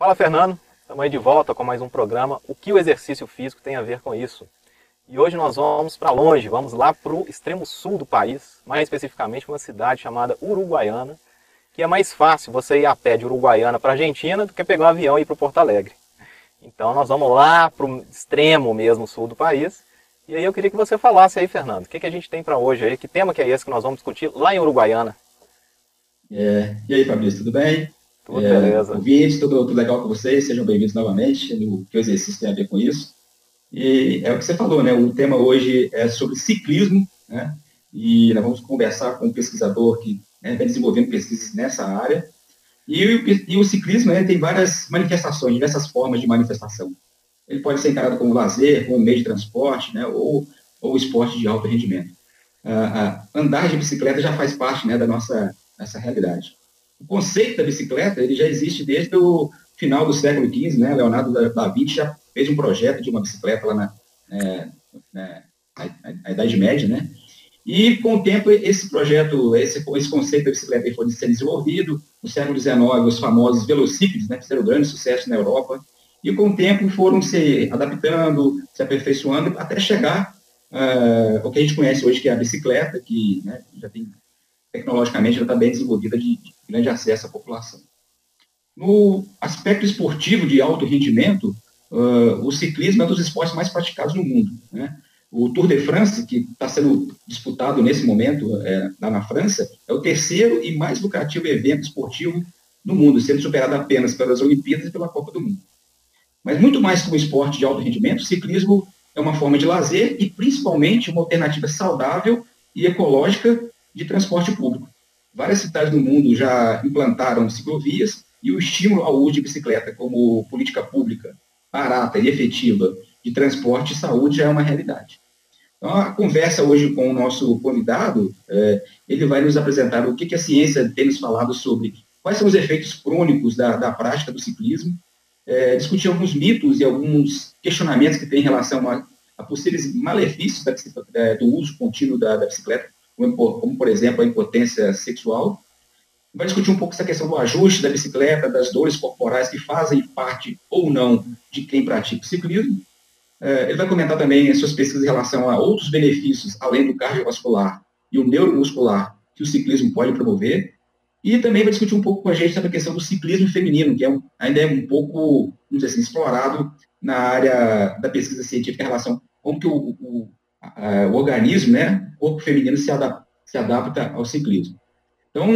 Fala Fernando, estamos aí de volta com mais um programa. O que o exercício físico tem a ver com isso? E hoje nós vamos para longe, vamos lá para o extremo sul do país, mais especificamente uma cidade chamada Uruguaiana, que é mais fácil você ir a pé de Uruguaiana para Argentina do que pegar um avião e ir para Porto Alegre. Então nós vamos lá para o extremo mesmo sul do país. E aí eu queria que você falasse aí, Fernando, o que, que a gente tem para hoje aí? Que tema que é esse que nós vamos discutir lá em Uruguaiana? É, e aí, Fabrício, tudo bem? Tudo é, beleza. Ouvintes, tudo, tudo legal com vocês, sejam bem-vindos novamente no que o exercício tem a ver com isso. E é o que você falou, né? O tema hoje é sobre ciclismo, né? E nós vamos conversar com um pesquisador que né, vem desenvolvendo pesquisas nessa área. E, e o ciclismo né, tem várias manifestações, diversas formas de manifestação. Ele pode ser encarado como lazer, como meio de transporte, né? Ou, ou esporte de alto rendimento. Ah, ah, andar de bicicleta já faz parte né, da nossa, nossa realidade. O conceito da bicicleta ele já existe desde o final do século XV, né? Leonardo da Vinci já fez um projeto de uma bicicleta lá na, é, na, na Idade Média, né? E com o tempo esse projeto, esse, esse conceito da bicicleta foi sendo desenvolvido. No século XIX, os famosos velocípedes, né, fizeram grande sucesso na Europa. E com o tempo foram se adaptando, se aperfeiçoando até chegar uh, ao que a gente conhece hoje que é a bicicleta, que né, já tem tecnologicamente já está bem desenvolvida de, de grande acesso à população. No aspecto esportivo de alto rendimento, uh, o ciclismo é um dos esportes mais praticados no mundo. Né? O Tour de France, que está sendo disputado nesse momento é, lá na França, é o terceiro e mais lucrativo evento esportivo no mundo, sendo superado apenas pelas Olimpíadas e pela Copa do Mundo. Mas muito mais que um esporte de alto rendimento, o ciclismo é uma forma de lazer e principalmente uma alternativa saudável e ecológica de transporte público. Várias cidades do mundo já implantaram ciclovias e o estímulo ao uso de bicicleta como política pública barata e efetiva de transporte e saúde já é uma realidade. Então, a conversa hoje com o nosso convidado, é, ele vai nos apresentar o que, que, a ciência tem nos falado sobre quais são os efeitos crônicos da, da prática do ciclismo, é, discutir alguns mitos e alguns questionamentos que tem em relação a, a possíveis malefícios da, é, do uso contínuo da, da bicicleta, como, por exemplo, a impotência sexual. Vai discutir um pouco essa questão do ajuste da bicicleta, das dores corporais que fazem parte ou não de quem pratica o ciclismo. É, ele vai comentar também as suas pesquisas em relação a outros benefícios, além do cardiovascular e o neuromuscular, que o ciclismo pode promover. E também vai discutir um pouco com a gente sobre a questão do ciclismo feminino, que é um, ainda é um pouco, vamos dizer assim, explorado na área da pesquisa científica em relação a como que o, o o organismo, né, o corpo feminino se adapta, se adapta ao ciclismo. Então,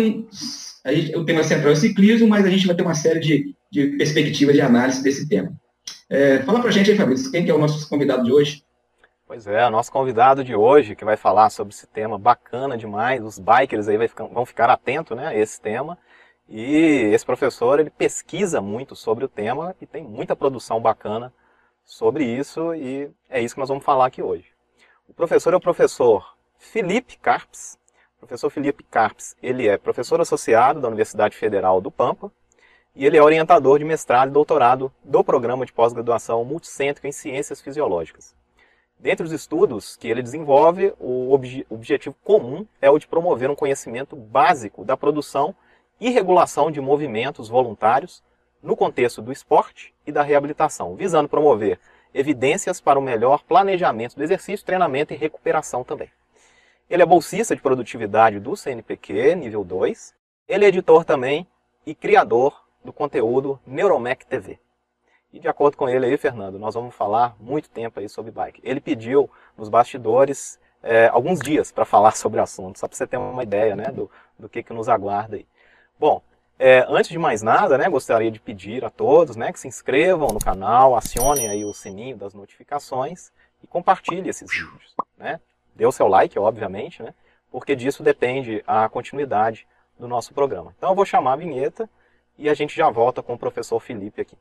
gente, o tema central é o ciclismo, mas a gente vai ter uma série de, de perspectivas de análise desse tema. É, fala para a gente aí, Fabrício, quem que é o nosso convidado de hoje? Pois é, o nosso convidado de hoje, que vai falar sobre esse tema bacana demais, os bikers aí ficar, vão ficar atentos né, a esse tema. E esse professor, ele pesquisa muito sobre o tema e tem muita produção bacana sobre isso, e é isso que nós vamos falar aqui hoje. O professor é o professor Felipe Carpes. O professor Felipe Carpes, ele é professor associado da Universidade Federal do Pampa e ele é orientador de mestrado e doutorado do programa de pós-graduação multicêntrico em Ciências Fisiológicas. Dentre os estudos que ele desenvolve, o obje objetivo comum é o de promover um conhecimento básico da produção e regulação de movimentos voluntários no contexto do esporte e da reabilitação, visando promover evidências para o melhor planejamento do exercício, treinamento e recuperação também. Ele é bolsista de produtividade do CNPq, nível 2. Ele é editor também e criador do conteúdo Neuromec TV. E de acordo com ele aí, Fernando, nós vamos falar muito tempo aí sobre bike. Ele pediu nos bastidores é, alguns dias para falar sobre o assunto, só para você ter uma ideia né, do, do que, que nos aguarda aí. Bom, é, antes de mais nada, né, gostaria de pedir a todos né, que se inscrevam no canal, acionem aí o sininho das notificações e compartilhem esses vídeos. Né? Dê o seu like, obviamente, né, porque disso depende a continuidade do nosso programa. Então eu vou chamar a vinheta e a gente já volta com o professor Felipe aqui.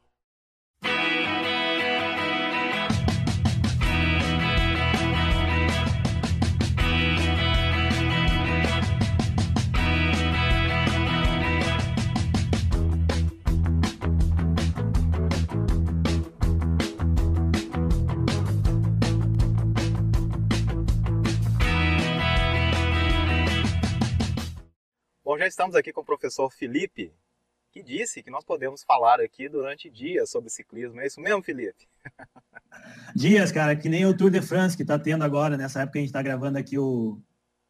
Bom, já estamos aqui com o professor Felipe que disse que nós podemos falar aqui durante dias sobre ciclismo. É isso mesmo, Felipe? Dias, cara, que nem o Tour de France que está tendo agora, nessa época a gente está gravando aqui o,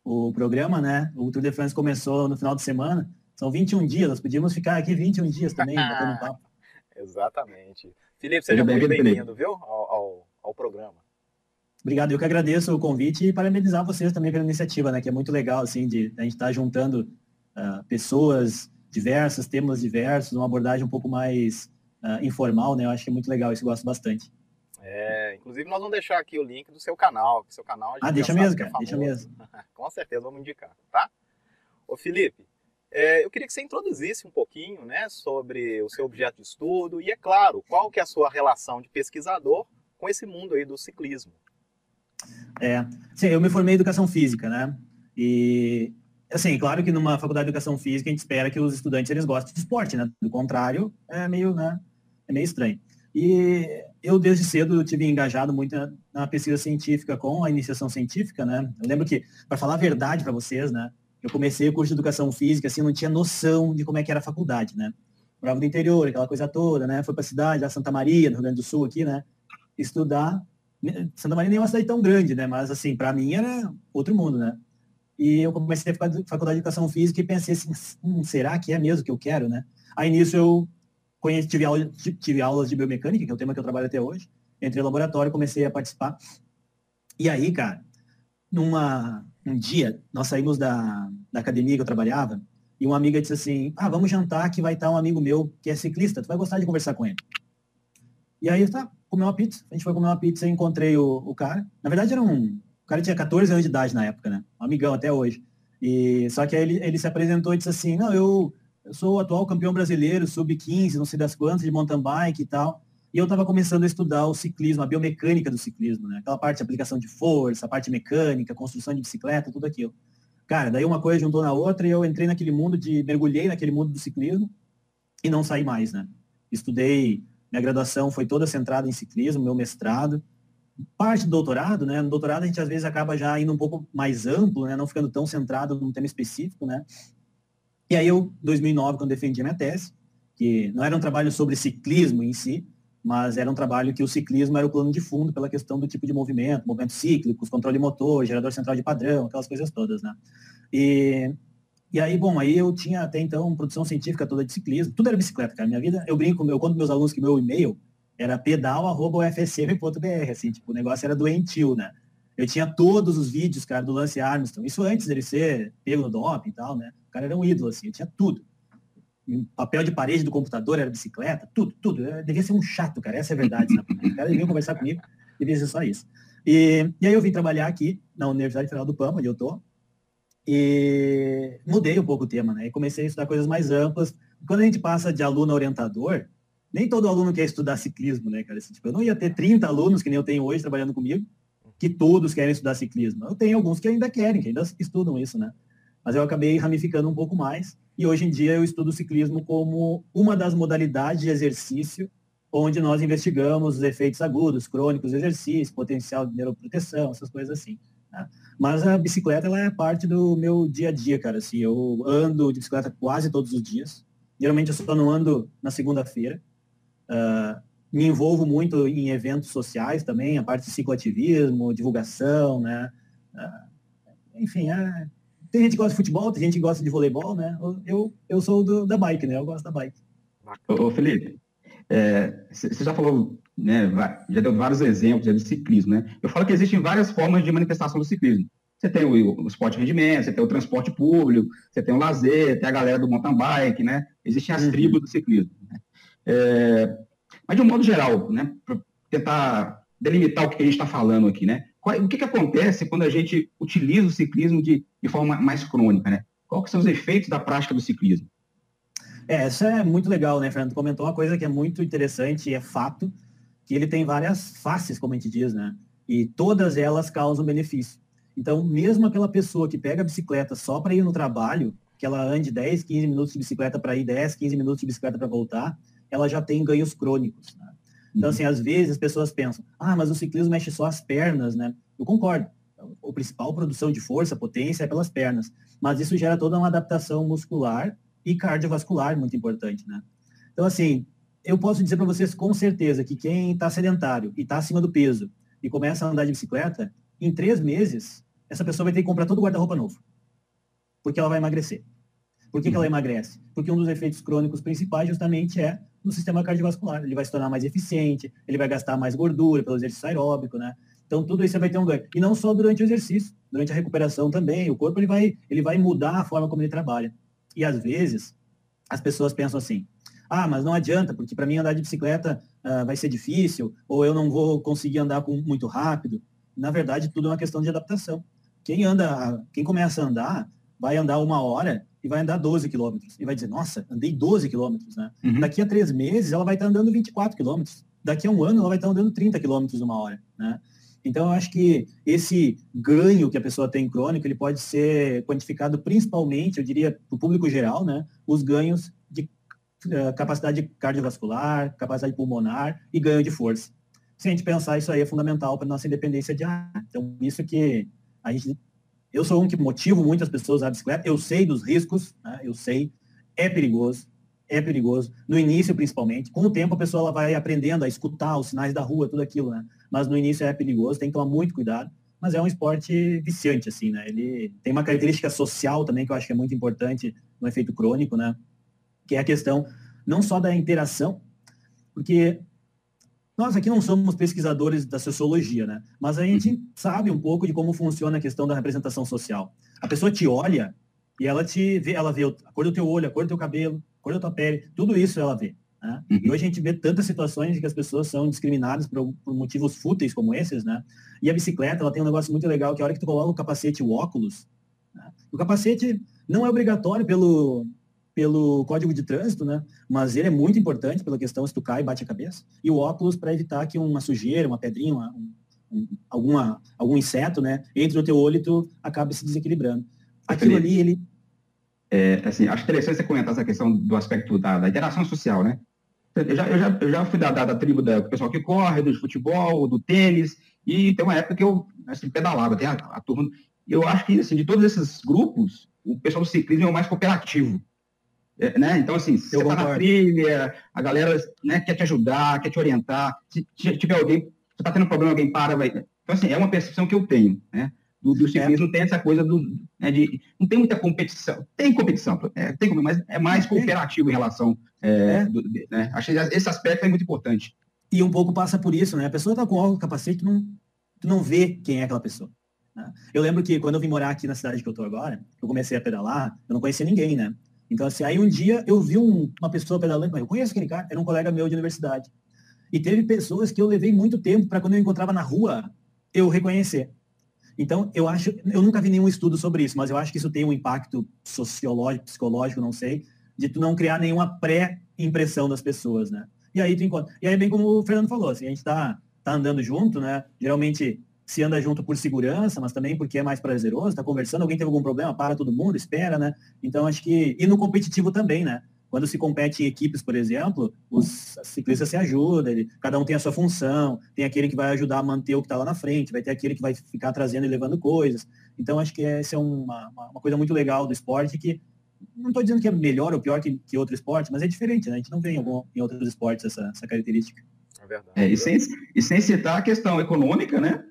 o programa, né? O Tour de France começou no final de semana. São 21 dias, nós podíamos ficar aqui 21 dias também, batendo papo. Exatamente. Felipe, seja muito bem-vindo, viu, ao, ao, ao, programa. Obrigado, eu que agradeço o convite e parabenizar vocês também pela iniciativa, né? Que é muito legal, assim, de a gente estar tá juntando uh, pessoas diversas, temas diversos, uma abordagem um pouco mais uh, informal, né? Eu acho que é muito legal isso, gosto bastante. É, inclusive nós vamos deixar aqui o link do seu canal, seu canal. ah, deixa mesmo, é cara, é deixa mesmo. Com certeza vamos indicar, tá? Ô Felipe, é, eu queria que você introduzisse um pouquinho, né, sobre o seu objeto de estudo e, é claro, qual que é a sua relação de pesquisador com esse mundo aí do ciclismo. É, sim, eu me formei em educação física, né? E assim, claro que numa faculdade de educação física a gente espera que os estudantes eles gostem de esporte, né? Do contrário, é meio, né? É meio estranho. E eu desde cedo tive engajado muito na, na, pesquisa científica com a iniciação científica, né? Eu lembro que, para falar a verdade para vocês, né? Eu comecei o curso de educação física, assim, eu não tinha noção de como é que era a faculdade, né? Morava do interior, aquela coisa toda, né? Foi para a cidade, da Santa Maria, no Rio Grande do Sul, aqui, né? Estudar. Santa Maria nem é uma cidade tão grande, né? Mas, assim, para mim era outro mundo, né? E eu comecei a faculdade de educação física e pensei assim, hum, será que é mesmo que eu quero, né? Aí nisso eu conheci, tive, aula, tive aulas de biomecânica, que é o tema que eu trabalho até hoje. Entrei no laboratório, comecei a participar. E aí, cara, numa, um dia, nós saímos da, da academia que eu trabalhava, e uma amiga disse assim, ah, vamos jantar que vai estar um amigo meu que é ciclista, tu vai gostar de conversar com ele. E aí, tá, comeu uma pizza, a gente foi comer uma pizza e encontrei o, o cara. Na verdade, era um, o cara tinha 14 anos de idade na época, né? Um amigão até hoje. E, só que aí ele, ele se apresentou e disse assim, não, eu, eu sou o atual campeão brasileiro, sub-15, não sei das quantas, de mountain bike e tal. E eu estava começando a estudar o ciclismo, a biomecânica do ciclismo, né? Aquela parte de aplicação de força, a parte mecânica, construção de bicicleta, tudo aquilo. Cara, daí uma coisa juntou na outra e eu entrei naquele mundo de, mergulhei naquele mundo do ciclismo e não saí mais, né? Estudei, minha graduação foi toda centrada em ciclismo, meu mestrado, parte do doutorado, né? No doutorado a gente às vezes acaba já indo um pouco mais amplo, né? Não ficando tão centrado num tema específico, né? E aí eu, 2009, quando defendi a minha tese, que não era um trabalho sobre ciclismo em si, mas era um trabalho que o ciclismo era o plano de fundo pela questão do tipo de movimento, movimentos cíclicos, controle motor, gerador central de padrão, aquelas coisas todas, né? E, e aí, bom, aí eu tinha até então produção científica toda de ciclismo, tudo era bicicleta, cara. Minha vida, eu brinco, eu conto meus alunos que meu e-mail era pedal.ufcm.br, assim, tipo, o negócio era doentio, né? Eu tinha todos os vídeos, cara, do Lance Armstrong, isso antes dele ser pego no doping e tal, né? O cara era um ídolo, assim, eu tinha tudo. papel de parede do computador era bicicleta, tudo, tudo. Eu devia ser um chato, cara, essa é a verdade. Né? O cara devia conversar comigo, devia ser só isso. E, e aí eu vim trabalhar aqui na Universidade Federal do Pampa, onde eu tô, e mudei um pouco o tema, né? E comecei a estudar coisas mais amplas. Quando a gente passa de aluno a orientador, nem todo aluno quer estudar ciclismo, né, cara? Assim, tipo, eu não ia ter 30 alunos, que nem eu tenho hoje, trabalhando comigo, que todos querem estudar ciclismo. Eu tenho alguns que ainda querem, que ainda estudam isso, né? Mas eu acabei ramificando um pouco mais, e hoje em dia eu estudo ciclismo como uma das modalidades de exercício onde nós investigamos os efeitos agudos, crônicos do exercício, potencial de neuroproteção, essas coisas assim. Né? Mas a bicicleta, ela é parte do meu dia a dia, cara. Assim, eu ando de bicicleta quase todos os dias. Geralmente eu só não ando na segunda-feira, Uh, me envolvo muito em eventos sociais também, a parte de cicloativismo, divulgação, né? Uh, enfim, é, tem gente que gosta de futebol, tem gente que gosta de voleibol, né? Eu, eu sou do, da bike, né? Eu gosto da bike. Ô, Felipe, você é, já falou, né, já deu vários exemplos do ciclismo, né? Eu falo que existem várias formas de manifestação do ciclismo. Você tem o, o esporte de rendimento, você tem o transporte público, você tem o lazer, tem a galera do mountain bike, né? Existem as uhum. tribos do ciclismo. Né? É, mas de um modo geral, né, tentar delimitar o que a gente está falando aqui, né? o que, que acontece quando a gente utiliza o ciclismo de, de forma mais crônica, né? Quais são os efeitos da prática do ciclismo? É, isso é muito legal, né, Fernando? Comentou uma coisa que é muito interessante e é fato, que ele tem várias faces, como a gente diz, né? E todas elas causam benefício. Então, mesmo aquela pessoa que pega a bicicleta só para ir no trabalho, que ela ande 10, 15 minutos de bicicleta para ir, 10, 15 minutos de bicicleta para voltar, ela já tem ganhos crônicos. Né? Então, uhum. assim, às vezes as pessoas pensam, ah, mas o ciclismo mexe só as pernas, né? Eu concordo. A principal produção de força, potência é pelas pernas. Mas isso gera toda uma adaptação muscular e cardiovascular, muito importante, né? Então, assim, eu posso dizer para vocês com certeza que quem está sedentário e está acima do peso e começa a andar de bicicleta, em três meses, essa pessoa vai ter que comprar todo o guarda-roupa novo. Porque ela vai emagrecer. Por que, que, ela uhum. emagrece? Porque um dos efeitos crônicos principais justamente é no sistema cardiovascular. Ele vai se tornar mais eficiente, ele vai gastar mais gordura pelo exercício aeróbico, né? Então tudo isso vai ter um ganho. E não só durante o exercício, durante a recuperação também. O corpo ele vai, ele vai mudar a forma como ele trabalha. E às vezes as pessoas pensam assim: ah, mas não adianta, porque para mim andar de bicicleta uh, vai ser difícil, ou eu não vou conseguir andar com, muito rápido. Na verdade, tudo é uma questão de adaptação. Quem anda, quem começa a andar, vai andar uma hora e vai andar 12 quilômetros. E vai dizer, nossa, andei 12 quilômetros, né? Uhum. Daqui a três meses, ela vai estar andando 24 quilômetros. Daqui a um ano, ela vai estar andando 30 quilômetros uma hora, né? Então, eu acho que esse ganho que a pessoa tem crônico, ele pode ser quantificado principalmente, eu diria, para o público geral, né? Os ganhos de uh, capacidade cardiovascular, capacidade pulmonar e ganho de força. Se a gente pensar, isso aí é fundamental para nossa independência de ar. Então, isso que a gente... Eu sou um que motivo muitas pessoas a bicicleta, eu sei dos riscos, né? eu sei, é perigoso, é perigoso. No início, principalmente. Com o tempo, a pessoa ela vai aprendendo a escutar os sinais da rua, tudo aquilo, né? Mas no início é perigoso, tem que tomar muito cuidado. Mas é um esporte viciante, assim, né? Ele tem uma característica social também que eu acho que é muito importante no efeito crônico, né? Que é a questão não só da interação, porque nós aqui não somos pesquisadores da sociologia, né? Mas a gente sabe um pouco de como funciona a questão da representação social. A pessoa te olha e ela te vê, ela vê a cor do teu olho, a cor do teu cabelo, cor da tua pele, tudo isso ela vê. Né? Uhum. E hoje a gente vê tantas situações em que as pessoas são discriminadas por, por, motivos fúteis como esses, né? E a bicicleta, ela tem um negócio muito legal, que a hora que tu coloca o capacete e o óculos, né? o capacete não é obrigatório pelo, pelo código de trânsito, né? Mas ele é muito importante pela questão se tu cai e bate a cabeça. E o óculos para evitar que uma sujeira, uma pedrinha, uma, um, um, alguma, algum inseto, né? Entre no teu olho e tu acabe se desequilibrando. Aquilo ali, ele é, assim, acho interessante você comentar essa questão do aspecto da, da interação social, né? Eu já, eu já, eu já fui da, da, da tribo do pessoal que corre, do futebol, do tênis, e tem uma época que eu assim, pedalava, tem a, a turma. Eu acho que, assim, de todos esses grupos, o pessoal do ciclismo é o mais cooperativo. É, né? Então, assim, se você está na trilha, a galera né, quer te ajudar, quer te orientar. Se tiver alguém, você está tendo um problema, alguém para, vai. Então, assim, é uma percepção que eu tenho, né? do, do ciclismo é. tem essa coisa do, né, de. Não tem muita competição. Tem competição, é, tem, mas é mais cooperativo em relação. É, é. do, né, acho que esse aspecto é muito importante. E um pouco passa por isso, né? A pessoa está com óculos, capacete, não, tu não vê quem é aquela pessoa. Né? Eu lembro que quando eu vim morar aqui na cidade que eu estou agora, eu comecei a pedalar, eu não conhecia ninguém, né? Então, assim, aí um dia eu vi um, uma pessoa pedalando, eu conheço aquele cara, era um colega meu de universidade. E teve pessoas que eu levei muito tempo para quando eu encontrava na rua, eu reconhecer. Então, eu acho, eu nunca vi nenhum estudo sobre isso, mas eu acho que isso tem um impacto sociológico, psicológico, não sei, de tu não criar nenhuma pré-impressão das pessoas, né? E aí tu encontra. E aí, bem como o Fernando falou, assim, a gente tá, tá andando junto, né? Geralmente se anda junto por segurança, mas também porque é mais prazeroso, tá conversando, alguém teve algum problema, para todo mundo, espera, né? Então acho que. E no competitivo também, né? Quando se compete em equipes, por exemplo, os ciclistas se ajudam, ele, cada um tem a sua função, tem aquele que vai ajudar a manter o que está lá na frente, vai ter aquele que vai ficar trazendo e levando coisas. Então, acho que essa é uma, uma coisa muito legal do esporte que não estou dizendo que é melhor ou pior que, que outro esporte, mas é diferente, né? A gente não vê em, algum, em outros esportes essa, essa característica. É verdade. É, e, sem, e sem citar a questão econômica, né?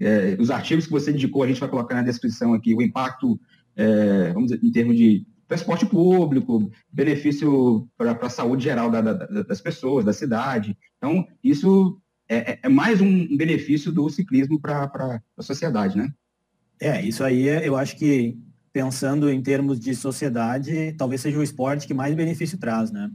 É, os artigos que você indicou, a gente vai colocar na descrição aqui, o impacto, é, vamos dizer, em termos de transporte público, benefício para a saúde geral da, da, das pessoas, da cidade. Então, isso é, é, é mais um benefício do ciclismo para a sociedade, né? É, isso aí é, eu acho que, pensando em termos de sociedade, talvez seja o esporte que mais benefício traz, né?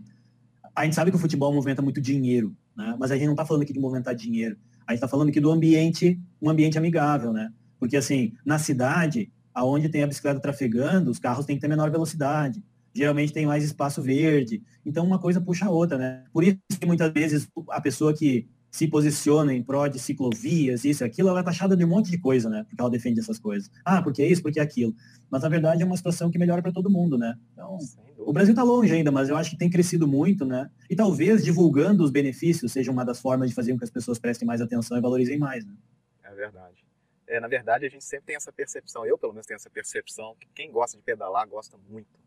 A gente sabe que o futebol movimenta muito dinheiro, né? Mas a gente não está falando aqui de movimentar dinheiro. A gente está falando aqui do ambiente, um ambiente amigável, né? Porque, assim, na cidade, aonde tem a bicicleta trafegando, os carros têm que ter menor velocidade. Geralmente tem mais espaço verde. Então uma coisa puxa a outra, né? Por isso que muitas vezes a pessoa que se posiciona em prol de ciclovias, isso e aquilo, ela é taxada de um monte de coisa, né? Porque ela defende essas coisas. Ah, porque é isso, porque é aquilo. Mas na verdade é uma situação que melhora para todo mundo, né? Então, o Brasil está longe ainda, mas eu acho que tem crescido muito, né? E talvez divulgando os benefícios seja uma das formas de fazer com que as pessoas prestem mais atenção e valorizem mais, né? É verdade é, na verdade, a gente sempre tem essa percepção, eu pelo menos tenho essa percepção, que quem gosta de pedalar gosta muito.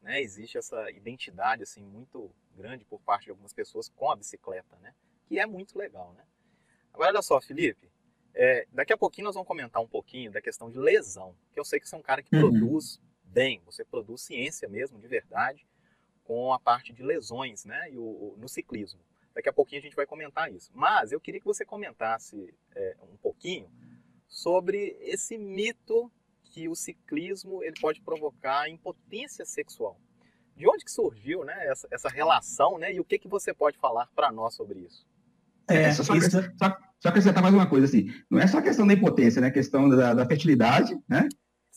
né, existe essa identidade assim muito grande por parte de algumas pessoas com a bicicleta, né? Que é muito legal, né? Agora olha só, Felipe, é, daqui a pouquinho nós vamos comentar um pouquinho da questão de lesão, que eu sei que você é um cara que uhum. produz bem, você produz ciência mesmo, de verdade, com a parte de lesões, né? E o, o, no ciclismo. Daqui a pouquinho a gente vai comentar isso. Mas eu queria que você comentasse é, um pouquinho sobre esse mito que o ciclismo ele pode provocar impotência sexual. De onde que surgiu né, essa, essa relação né, e o que, que você pode falar para nós sobre isso? É, é só, isso... só, só acrescentar mais uma coisa, assim, não é só questão da impotência, né? questão da, da fertilidade, né?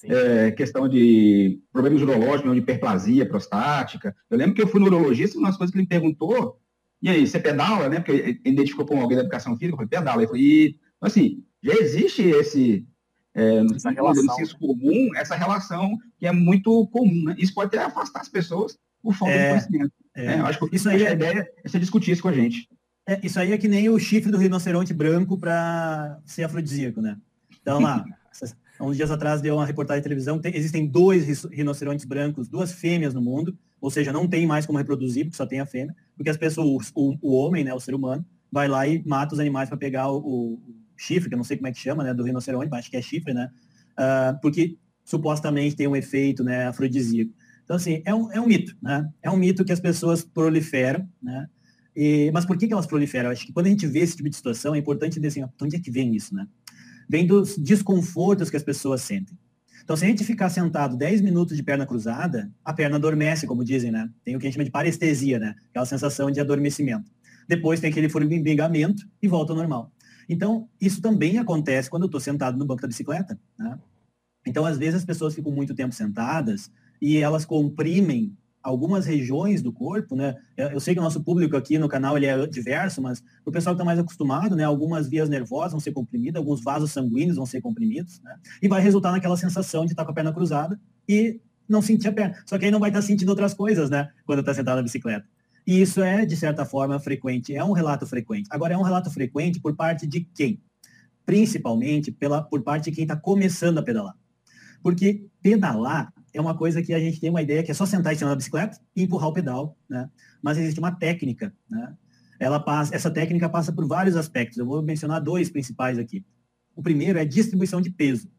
É, questão de problemas urológicos, de hiperplasia prostática. Eu lembro que eu fui no urologista, uma das coisas que ele me perguntou, e aí, você pedala, né? Porque ele identificou com alguém da educação física, eu falei, pedala. Ele falou, e, assim, já existe esse, é, no essa relação. senso comum, essa relação que é muito comum, né? Isso pode até afastar as pessoas por falta é, de conhecimento. É. É, acho que isso aí a é ideia é você discutir isso com a gente. É, isso aí é que nem o chifre do rinoceronte branco para ser afrodisíaco, né? Então lá, uns dias atrás deu uma reportagem de televisão, tem, existem dois rinocerontes brancos, duas fêmeas no mundo, ou seja, não tem mais como reproduzir, porque só tem a fêmea, porque as pessoas, o, o homem, né, o ser humano, vai lá e mata os animais para pegar o, o chifre, que eu não sei como é que chama, né, do rinoceronte, mas acho que é chifre, né, uh, porque supostamente tem um efeito, né, afrodisíaco. Então, assim, é um, é um mito, né, é um mito que as pessoas proliferam, né, e, mas por que, que elas proliferam? Acho que quando a gente vê esse tipo de situação, é importante dizer assim, onde é que vem isso, né? Vem dos desconfortos que as pessoas sentem. Então, se a gente ficar sentado 10 minutos de perna cruzada, a perna adormece, como dizem, né? Tem o que a gente chama de parestesia, né? Aquela sensação de adormecimento. Depois tem aquele formigamento e volta ao normal. Então, isso também acontece quando eu estou sentado no banco da bicicleta. Né? Então, às vezes, as pessoas ficam muito tempo sentadas e elas comprimem algumas regiões do corpo, né? Eu sei que o nosso público aqui no canal ele é diverso, mas o pessoal que está mais acostumado, né? Algumas vias nervosas vão ser comprimidas, alguns vasos sanguíneos vão ser comprimidos, né? E vai resultar naquela sensação de estar tá com a perna cruzada e não sentir a perna. Só que aí não vai estar tá sentindo outras coisas, né? Quando está sentado na bicicleta. E isso é, de certa forma, frequente, é um relato frequente. Agora, é um relato frequente por parte de quem? Principalmente pela, por parte de quem está começando a pedalar. Porque pedalar é uma coisa que a gente tem uma ideia que é só sentar em cima da bicicleta e empurrar o pedal, né? Mas existe uma técnica, né? Ela passa, essa técnica passa por vários aspectos. Eu vou mencionar dois principais aqui. O primeiro é distribuição de peso.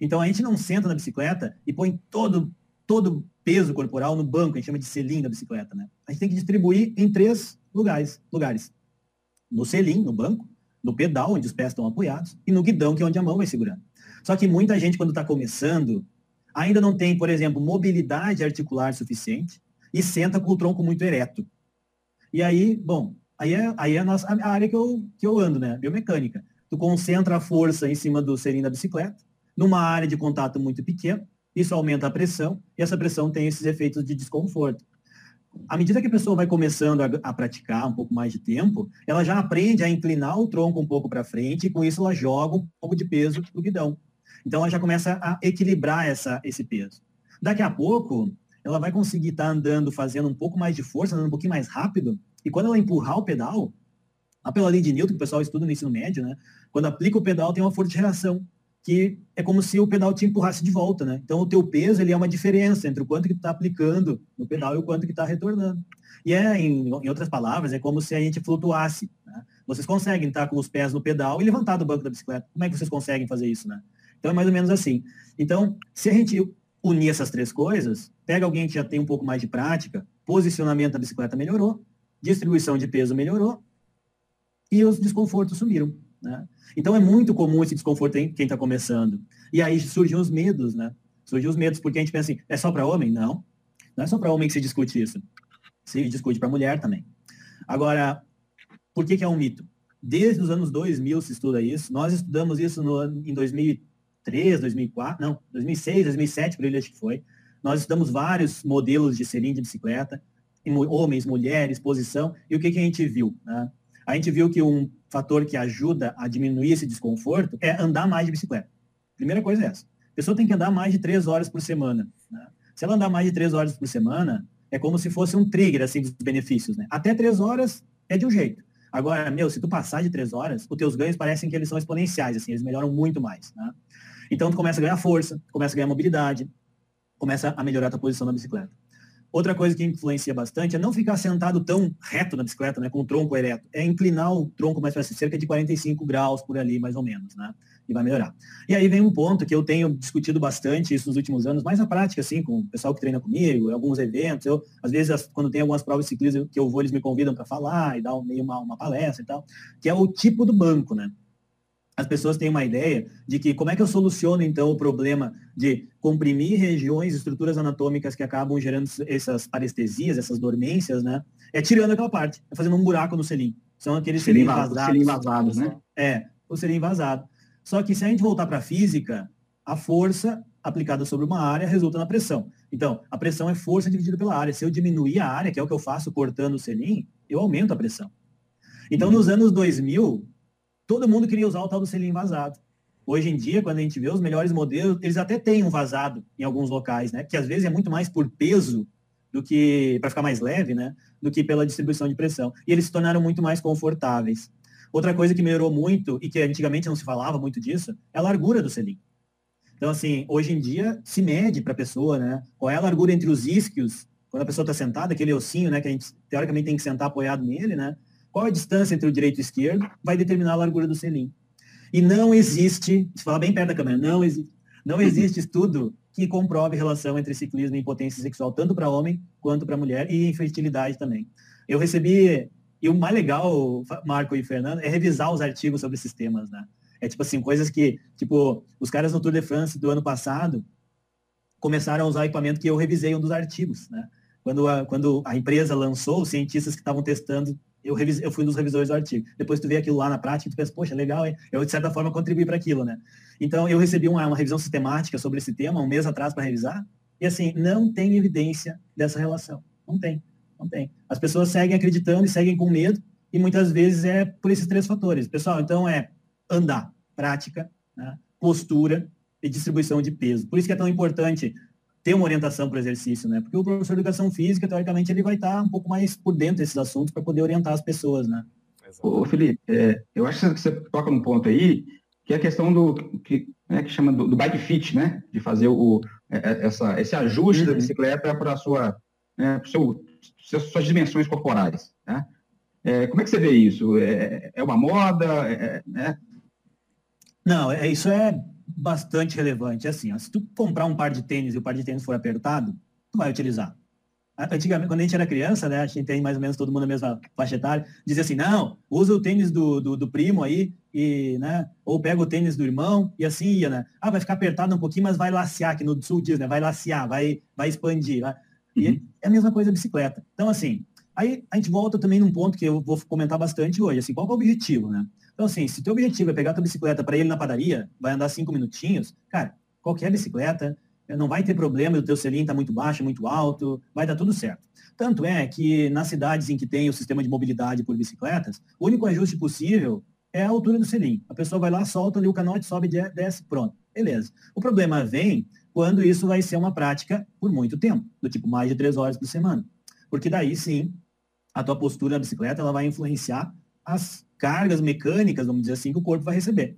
Então a gente não senta na bicicleta e põe todo todo peso corporal no banco, a gente chama de selim da bicicleta, né? A gente tem que distribuir em três lugares, lugares. No selim, no banco, no pedal, onde os pés estão apoiados, e no guidão, que é onde a mão vai segurando. Só que muita gente, quando está começando, ainda não tem, por exemplo, mobilidade articular suficiente e senta com o tronco muito ereto. E aí, bom, aí é, aí é a, nossa, a área que eu, que eu ando, né? Biomecânica. Tu concentra a força em cima do selim da bicicleta, numa área de contato muito pequena, isso aumenta a pressão e essa pressão tem esses efeitos de desconforto. À medida que a pessoa vai começando a, a praticar um pouco mais de tempo, ela já aprende a inclinar o tronco um pouco para frente e com isso ela joga um pouco de peso no guidão. Então ela já começa a equilibrar essa, esse peso. Daqui a pouco, ela vai conseguir estar tá andando, fazendo um pouco mais de força, andando um pouquinho mais rápido, e quando ela empurrar o pedal, pela lei de Newton, que o pessoal estuda no ensino médio, né? Quando aplica o pedal, tem uma força de reação que é como se o pedal te empurrasse de volta, né? Então o teu peso ele é uma diferença entre o quanto que tu está aplicando no pedal e o quanto que está retornando. E é, em, em, outras palavras, é como se a gente flutuasse. Né? Vocês conseguem estar com os pés no pedal e levantar do banco da bicicleta. Como é que vocês conseguem fazer isso, né? Então é mais ou menos assim. Então, se a gente unir essas três coisas, pega alguém que já tem um pouco mais de prática, posicionamento da bicicleta melhorou, distribuição de peso melhorou e os desconfortos sumiram. Né? Então é muito comum esse desconforto em quem está começando. E aí surgem os medos, né? Surgem os medos, porque a gente pensa assim, é só para homem? Não. Não é só para homem que se discute isso. Se discute para mulher também. Agora, por que, que, é um mito? Desde os anos 2000 se estuda isso. Nós estudamos isso no, em 2003, 2004, não, 2006, 2007, por ele acho que foi. Nós estudamos vários modelos de selim de bicicleta, homens, mulheres, posição, e o que, que a gente viu? Né? A gente viu que um fator que ajuda a diminuir esse desconforto é andar mais de bicicleta. Primeira coisa é essa. A pessoa tem que andar mais de três horas por semana. Né? Se ela andar mais de três horas por semana, é como se fosse um trigger assim, dos benefícios. Né? Até três horas é de um jeito. Agora, meu, se tu passar de três horas, os teus ganhos parecem que eles são exponenciais, assim, eles melhoram muito mais. Né? Então, tu começa a ganhar força, começa a ganhar mobilidade, começa a melhorar a tua posição na bicicleta. Outra coisa que influencia bastante é não ficar sentado tão reto na bicicleta, né, com o tronco ereto. É inclinar o tronco mais para cerca de 45 graus por ali, mais ou menos, né? E vai melhorar. E aí vem um ponto que eu tenho discutido bastante isso nos últimos anos, mais na prática, assim, com o pessoal que treina comigo, em alguns eventos. Eu, às vezes, quando tem algumas provas de ciclismo que eu vou, eles me convidam para falar e dar meio uma, uma palestra e tal, que é o tipo do banco, né? As pessoas têm uma ideia de que como é que eu soluciono então o problema de comprimir regiões, estruturas anatômicas que acabam gerando essas parestesias, essas dormências, né? É tirando aquela parte, é fazendo um buraco no selim. São aqueles selim vazados. Selim vazados, né? É, o selim vazado. Só que se a gente voltar para a física, a força aplicada sobre uma área resulta na pressão. Então, a pressão é força dividida pela área. Se eu diminuir a área, que é o que eu faço cortando o selim, eu aumento a pressão. Então, nos anos 2000, todo mundo queria usar o tal do selim vazado. Hoje em dia, quando a gente vê os melhores modelos, eles até têm um vazado em alguns locais, né? Que às vezes é muito mais por peso do que para ficar mais leve, né? Do que pela distribuição de pressão. E eles se tornaram muito mais confortáveis. Outra coisa que melhorou muito e que antigamente não se falava muito disso é a largura do selim. Então, assim, hoje em dia se mede para a pessoa, né? Qual é a largura entre os isquios, quando a pessoa está sentada, aquele ossinho, né? Que a gente teoricamente tem que sentar apoiado nele, né? Qual a distância entre o direito e o esquerdo, vai determinar a largura do selim. E não existe, se falar bem perto da câmera, não existe, não existe estudo que comprove relação entre ciclismo e impotência sexual, tanto para homem quanto para mulher, e infertilidade também. Eu recebi, e o mais legal, Marco e Fernando, é revisar os artigos sobre esses temas, né? É tipo assim, coisas que, tipo, os caras no Tour de France do ano passado começaram a usar equipamento que eu revisei um dos artigos, né? Quando a, quando a empresa lançou, os cientistas que estavam testando eu, revis, eu fui um dos revisores do artigo. Depois tu vê aquilo lá na prática e tu pensa, poxa, legal, hein? Eu, de certa forma, contribuí para aquilo, né? Então, eu recebi uma, uma revisão sistemática sobre esse tema, um mês atrás, para revisar, e assim, não tem evidência dessa relação. Não tem, não tem. As pessoas seguem acreditando e seguem com medo, e muitas vezes é por esses três fatores. Pessoal, então é andar, prática, né? postura e distribuição de peso. Por isso que é tão importante ter uma orientação para o exercício, né? Porque o professor de educação física, teoricamente, ele vai estar um pouco mais por dentro desses assuntos para poder orientar as pessoas, né? Ô, Felipe, é, eu acho que você toca num ponto aí, que é a questão do que, né, que chama do, do, bike fit, né? De fazer o, é, é essa, esse ajuste uhum. da bicicleta para a sua, né, seu, suas dimensões corporais, né? É, como é que você vê isso? É, é uma moda? É, né? Não, é, isso é bastante relevante. Assim, ó, se tu comprar um par de tênis e o par de tênis for apertado, tu vai utilizar. Antigamente, quando a gente era criança, né, a gente tem mais ou menos todo mundo na mesma faixa etária, dizia assim, não, usa o tênis do, do, do, primo aí, e, né, ou pega o tênis do irmão, e assim ia, né? Ah, vai ficar apertado um pouquinho, mas vai lacear, que no sul diz, né? Vai lacear, vai, vai expandir. Vai. E uhum. é a mesma coisa a bicicleta. Então, assim, aí a gente volta também num ponto que eu vou comentar bastante hoje, assim, qual é o objetivo, né? Então, assim, se teu objetivo é pegar tua bicicleta para ir na padaria, vai andar cinco minutinhos, cara, qualquer bicicleta, eh, não vai ter problema, o teu selim está muito baixo, muito alto, vai dar tudo certo. Tanto é que nas cidades em que tem o sistema de mobilidade por bicicletas, o único ajuste possível é a altura do selim. A pessoa vai lá, solta ali o canote, sobe, desce, pronto. Beleza. O problema vem quando isso vai ser uma prática por muito tempo, do tipo mais de três horas por semana. Porque daí sim, a tua postura na bicicleta ela vai influenciar as cargas mecânicas, vamos dizer assim, que o corpo vai receber.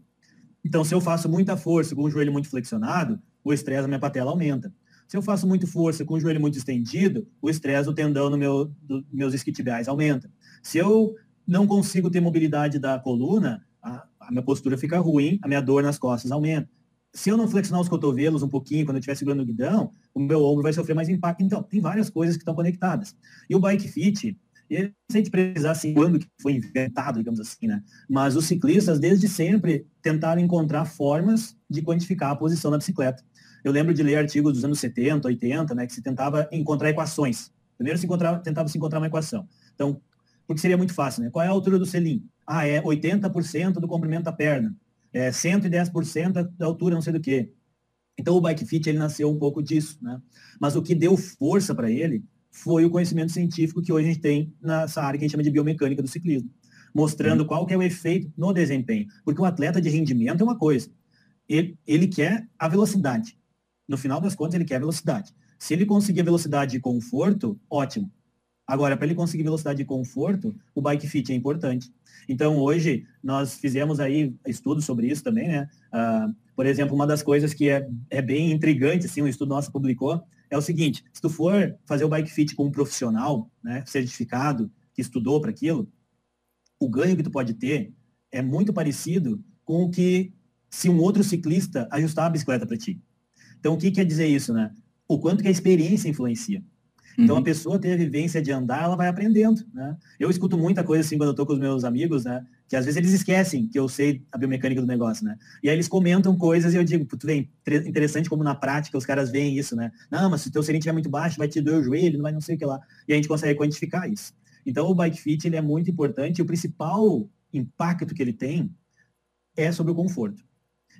Então, se eu faço muita força com o joelho muito flexionado, o estresse da minha patela aumenta. Se eu faço muita força com o joelho muito estendido, o estresse do tendão no meu, do, meus isquiotibiais aumenta. Se eu não consigo ter mobilidade da coluna, a, a, minha postura fica ruim, a minha dor nas costas aumenta. Se eu não flexionar os cotovelos um pouquinho quando eu estiver segurando o guidão, o meu ombro vai sofrer mais impacto. Então, tem várias coisas que estão conectadas. E o bike fit, e se a gente precisar assim, quando que foi inventado, digamos assim, né? Mas os ciclistas, desde sempre, tentaram encontrar formas de quantificar a posição da bicicleta. Eu lembro de ler artigos dos anos 70, 80, né, que se tentava encontrar equações. Primeiro se encontrava, tentava se encontrar uma equação. Então, porque seria muito fácil, né? Qual é a altura do selim? Ah, é 80% do comprimento da perna. É 110% da altura, não sei do que. Então, o Bike Fit, ele nasceu um pouco disso, né? Mas o que deu força para ele foi o conhecimento científico que hoje a gente tem nessa área que a gente chama de biomecânica do ciclismo, mostrando qual que é o efeito no desempenho. Porque o atleta de rendimento é uma coisa, ele, ele quer a velocidade. No final das contas, ele quer a velocidade. Se ele conseguir a velocidade e conforto, ótimo. Agora, para ele conseguir velocidade e conforto, o bike fit é importante. Então, hoje, nós fizemos aí estudos sobre isso também, né? Uh, por exemplo, uma das coisas que é, é bem intrigante, assim, um estudo nosso publicou, é o seguinte, se tu for fazer o bike fit com um profissional, né, certificado, que estudou para aquilo, o ganho que tu pode ter é muito parecido com o que se um outro ciclista ajustar a bicicleta para ti. Então, o que quer dizer isso, né? O quanto que a experiência influencia. Então, uhum. a pessoa ter a vivência de andar, ela vai aprendendo, né? Eu escuto muita coisa assim quando eu tô com os meus amigos, né? Que às vezes eles esquecem que eu sei a biomecânica do negócio, né? E aí eles comentam coisas e eu digo, tu vem, interessante como na prática os caras veem isso, né? Não, mas se o teu serim estiver muito baixo, vai te doer o joelho, não vai não sei o que lá. E a gente consegue quantificar isso. Então, o bike fit, ele é muito importante e o principal impacto que ele tem é sobre o conforto.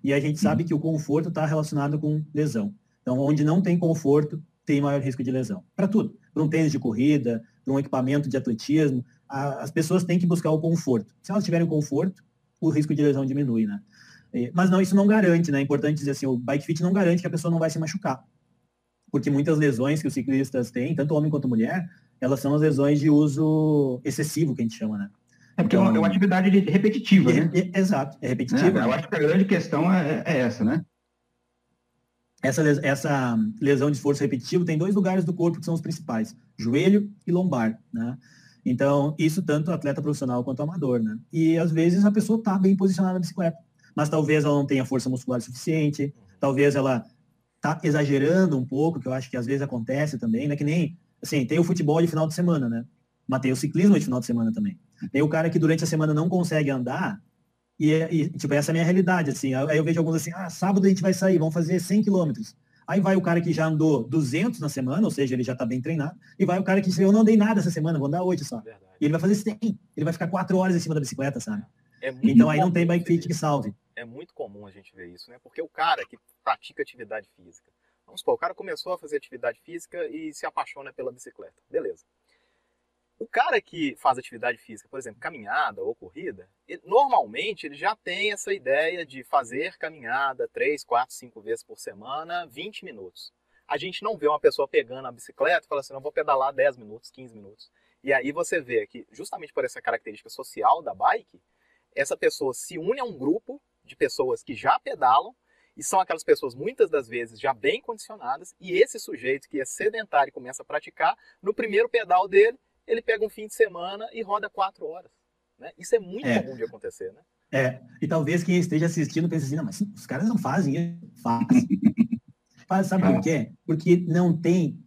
E a gente sabe que o conforto está relacionado com lesão. Então, onde não tem conforto, tem maior risco de lesão. Para tudo. Para um tênis de corrida, para um equipamento de atletismo, a, as pessoas têm que buscar o conforto. Se elas tiverem conforto, o risco de lesão diminui, né? Mas não, isso não garante, né? É importante dizer assim, o bike fit não garante que a pessoa não vai se machucar. Porque muitas lesões que os ciclistas têm, tanto homem quanto mulher, elas são as lesões de uso excessivo, que a gente chama, né? É porque então, é, uma, é uma atividade repetitiva, é, né? É, exato, é repetitiva. É, eu acho que a grande questão é, é essa, né? Essa, essa lesão de esforço repetitivo tem dois lugares do corpo que são os principais, joelho e lombar, né? Então, isso tanto atleta profissional quanto amador, né? E às vezes a pessoa está bem posicionada na bicicleta, mas talvez ela não tenha força muscular suficiente, talvez ela tá exagerando um pouco, que eu acho que às vezes acontece também, né? Que nem, assim, tem o futebol de final de semana, né? Mas tem o ciclismo de final de semana também. Tem o cara que durante a semana não consegue andar e, é, e, tipo, essa é a minha realidade, assim. Aí eu vejo alguns assim, ah, sábado a gente vai sair, vamos fazer 100 quilômetros. Aí vai o cara que já andou 200 na semana, ou seja, ele já está bem treinado, e vai o cara que diz, eu não andei nada essa semana, vou andar 8 só. Verdade. E ele vai fazer 100, ele vai ficar 4 horas em cima da bicicleta, sabe? É então aí não tem bike fit que salve. É muito comum a gente ver isso, né? Porque o cara que pratica atividade física, vamos supor, o cara começou a fazer atividade física e se apaixona pela bicicleta, beleza. O cara que faz atividade física, por exemplo, caminhada ou corrida, ele, normalmente ele já tem essa ideia de fazer caminhada 3, 4, 5 vezes por semana, 20 minutos. A gente não vê uma pessoa pegando a bicicleta e fala assim, não vou pedalar 10 minutos, 15 minutos. E aí você vê que, justamente por essa característica social da bike, essa pessoa se une a um grupo de pessoas que já pedalam e são aquelas pessoas muitas das vezes já bem condicionadas e esse sujeito que é sedentário e começa a praticar, no primeiro pedal dele, ele pega um fim de semana e roda quatro horas. Né? Isso é muito é. comum de acontecer, né? É, e talvez quem esteja assistindo pense assim, não, mas os caras não fazem isso. Fazem. Faz, sabe por quê? Porque não tem,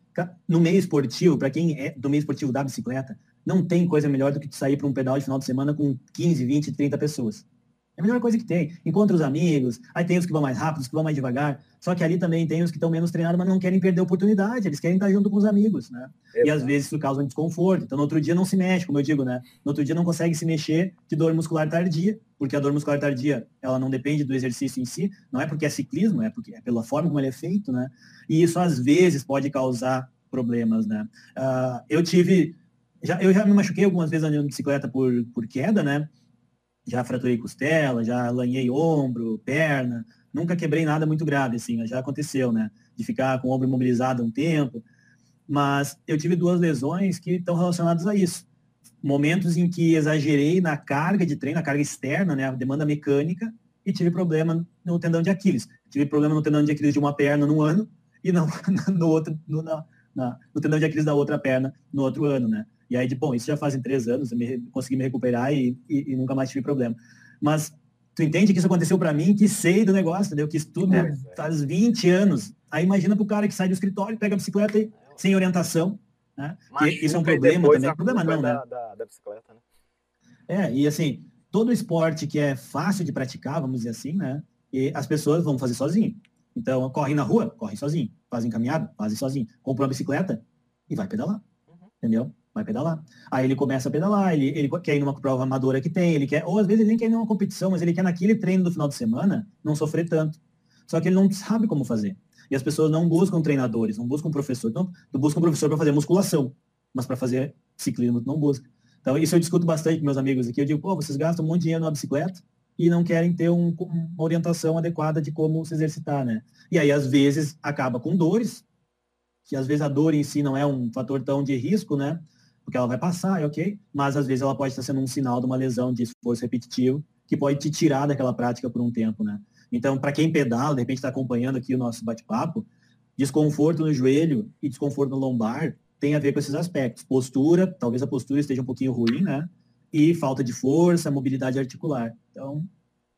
no meio esportivo, para quem é do meio esportivo da bicicleta, não tem coisa melhor do que sair para um pedal de final de semana com 15, 20, 30 pessoas. É a melhor coisa que tem. Encontra os amigos, aí tem os que vão mais rápido, os que vão mais devagar. Só que ali também tem os que estão menos treinados, mas não querem perder a oportunidade, eles querem estar junto com os amigos, né? Exato. E às vezes isso causa um desconforto. Então no outro dia não se mexe, como eu digo, né? No outro dia não consegue se mexer de dor muscular tardia, porque a dor muscular tardia, ela não depende do exercício em si, não é porque é ciclismo, é porque é pela forma como ele é feito, né? E isso às vezes pode causar problemas, né? Uh, eu tive, já, eu já me machuquei algumas vezes andando de bicicleta por, por queda, né? Já fraturei costela, já lanhei ombro, perna, nunca quebrei nada muito grave, assim, já aconteceu, né? De ficar com o ombro imobilizado um tempo. Mas eu tive duas lesões que estão relacionadas a isso. Momentos em que exagerei na carga de treino, na carga externa, né? A demanda mecânica, e tive problema no tendão de Aquiles. Tive problema no tendão de Aquiles de uma perna no ano e não no outro, no, na, no tendão de Aquiles da outra perna no outro ano, né? E aí, de, bom, isso já fazem três anos, eu me, consegui me recuperar e, e, e, nunca mais tive problema. Mas tu entende que isso aconteceu para mim, que sei do negócio, entendeu? Que estudo é, faz 20 anos. Aí imagina pro cara que sai do escritório, pega a bicicleta e, sem orientação, né? isso é um problema também. Problema não, né? Da, da bicicleta, né? É, e assim, todo esporte que é fácil de praticar, vamos dizer assim, né? E as pessoas vão fazer sozinho. Então, correm na rua, correm sozinho. Fazem caminhada, fazem sozinho. Compram uma bicicleta e vai pedalar. Uhum. Entendeu? Vai pedalar. Aí ele começa a pedalar, ele, ele quer ir numa prova amadora que tem, ele quer, ou às vezes ele nem quer ir numa competição, mas ele quer naquele treino do final de semana não sofrer tanto. Só que ele não sabe como fazer. E as pessoas não buscam treinadores, não buscam professor. Não, não buscam professor para fazer musculação, mas para fazer ciclismo não busca. Então isso eu discuto bastante com meus amigos aqui. Eu digo, pô, vocês gastam um monte de dinheiro numa bicicleta e não querem ter um, uma orientação adequada de como se exercitar, né? E aí às vezes acaba com dores, que às vezes a dor em si não é um fator tão de risco, né? Porque ela vai passar, é ok, mas às vezes ela pode estar sendo um sinal de uma lesão de esforço repetitivo que pode te tirar daquela prática por um tempo, né? Então, para quem pedala, de repente está acompanhando aqui o nosso bate-papo, Desconforto no joelho e desconforto no lombar tem a ver com esses aspectos. Postura, talvez a postura esteja um pouquinho ruim, né? E falta de força, mobilidade articular. Então,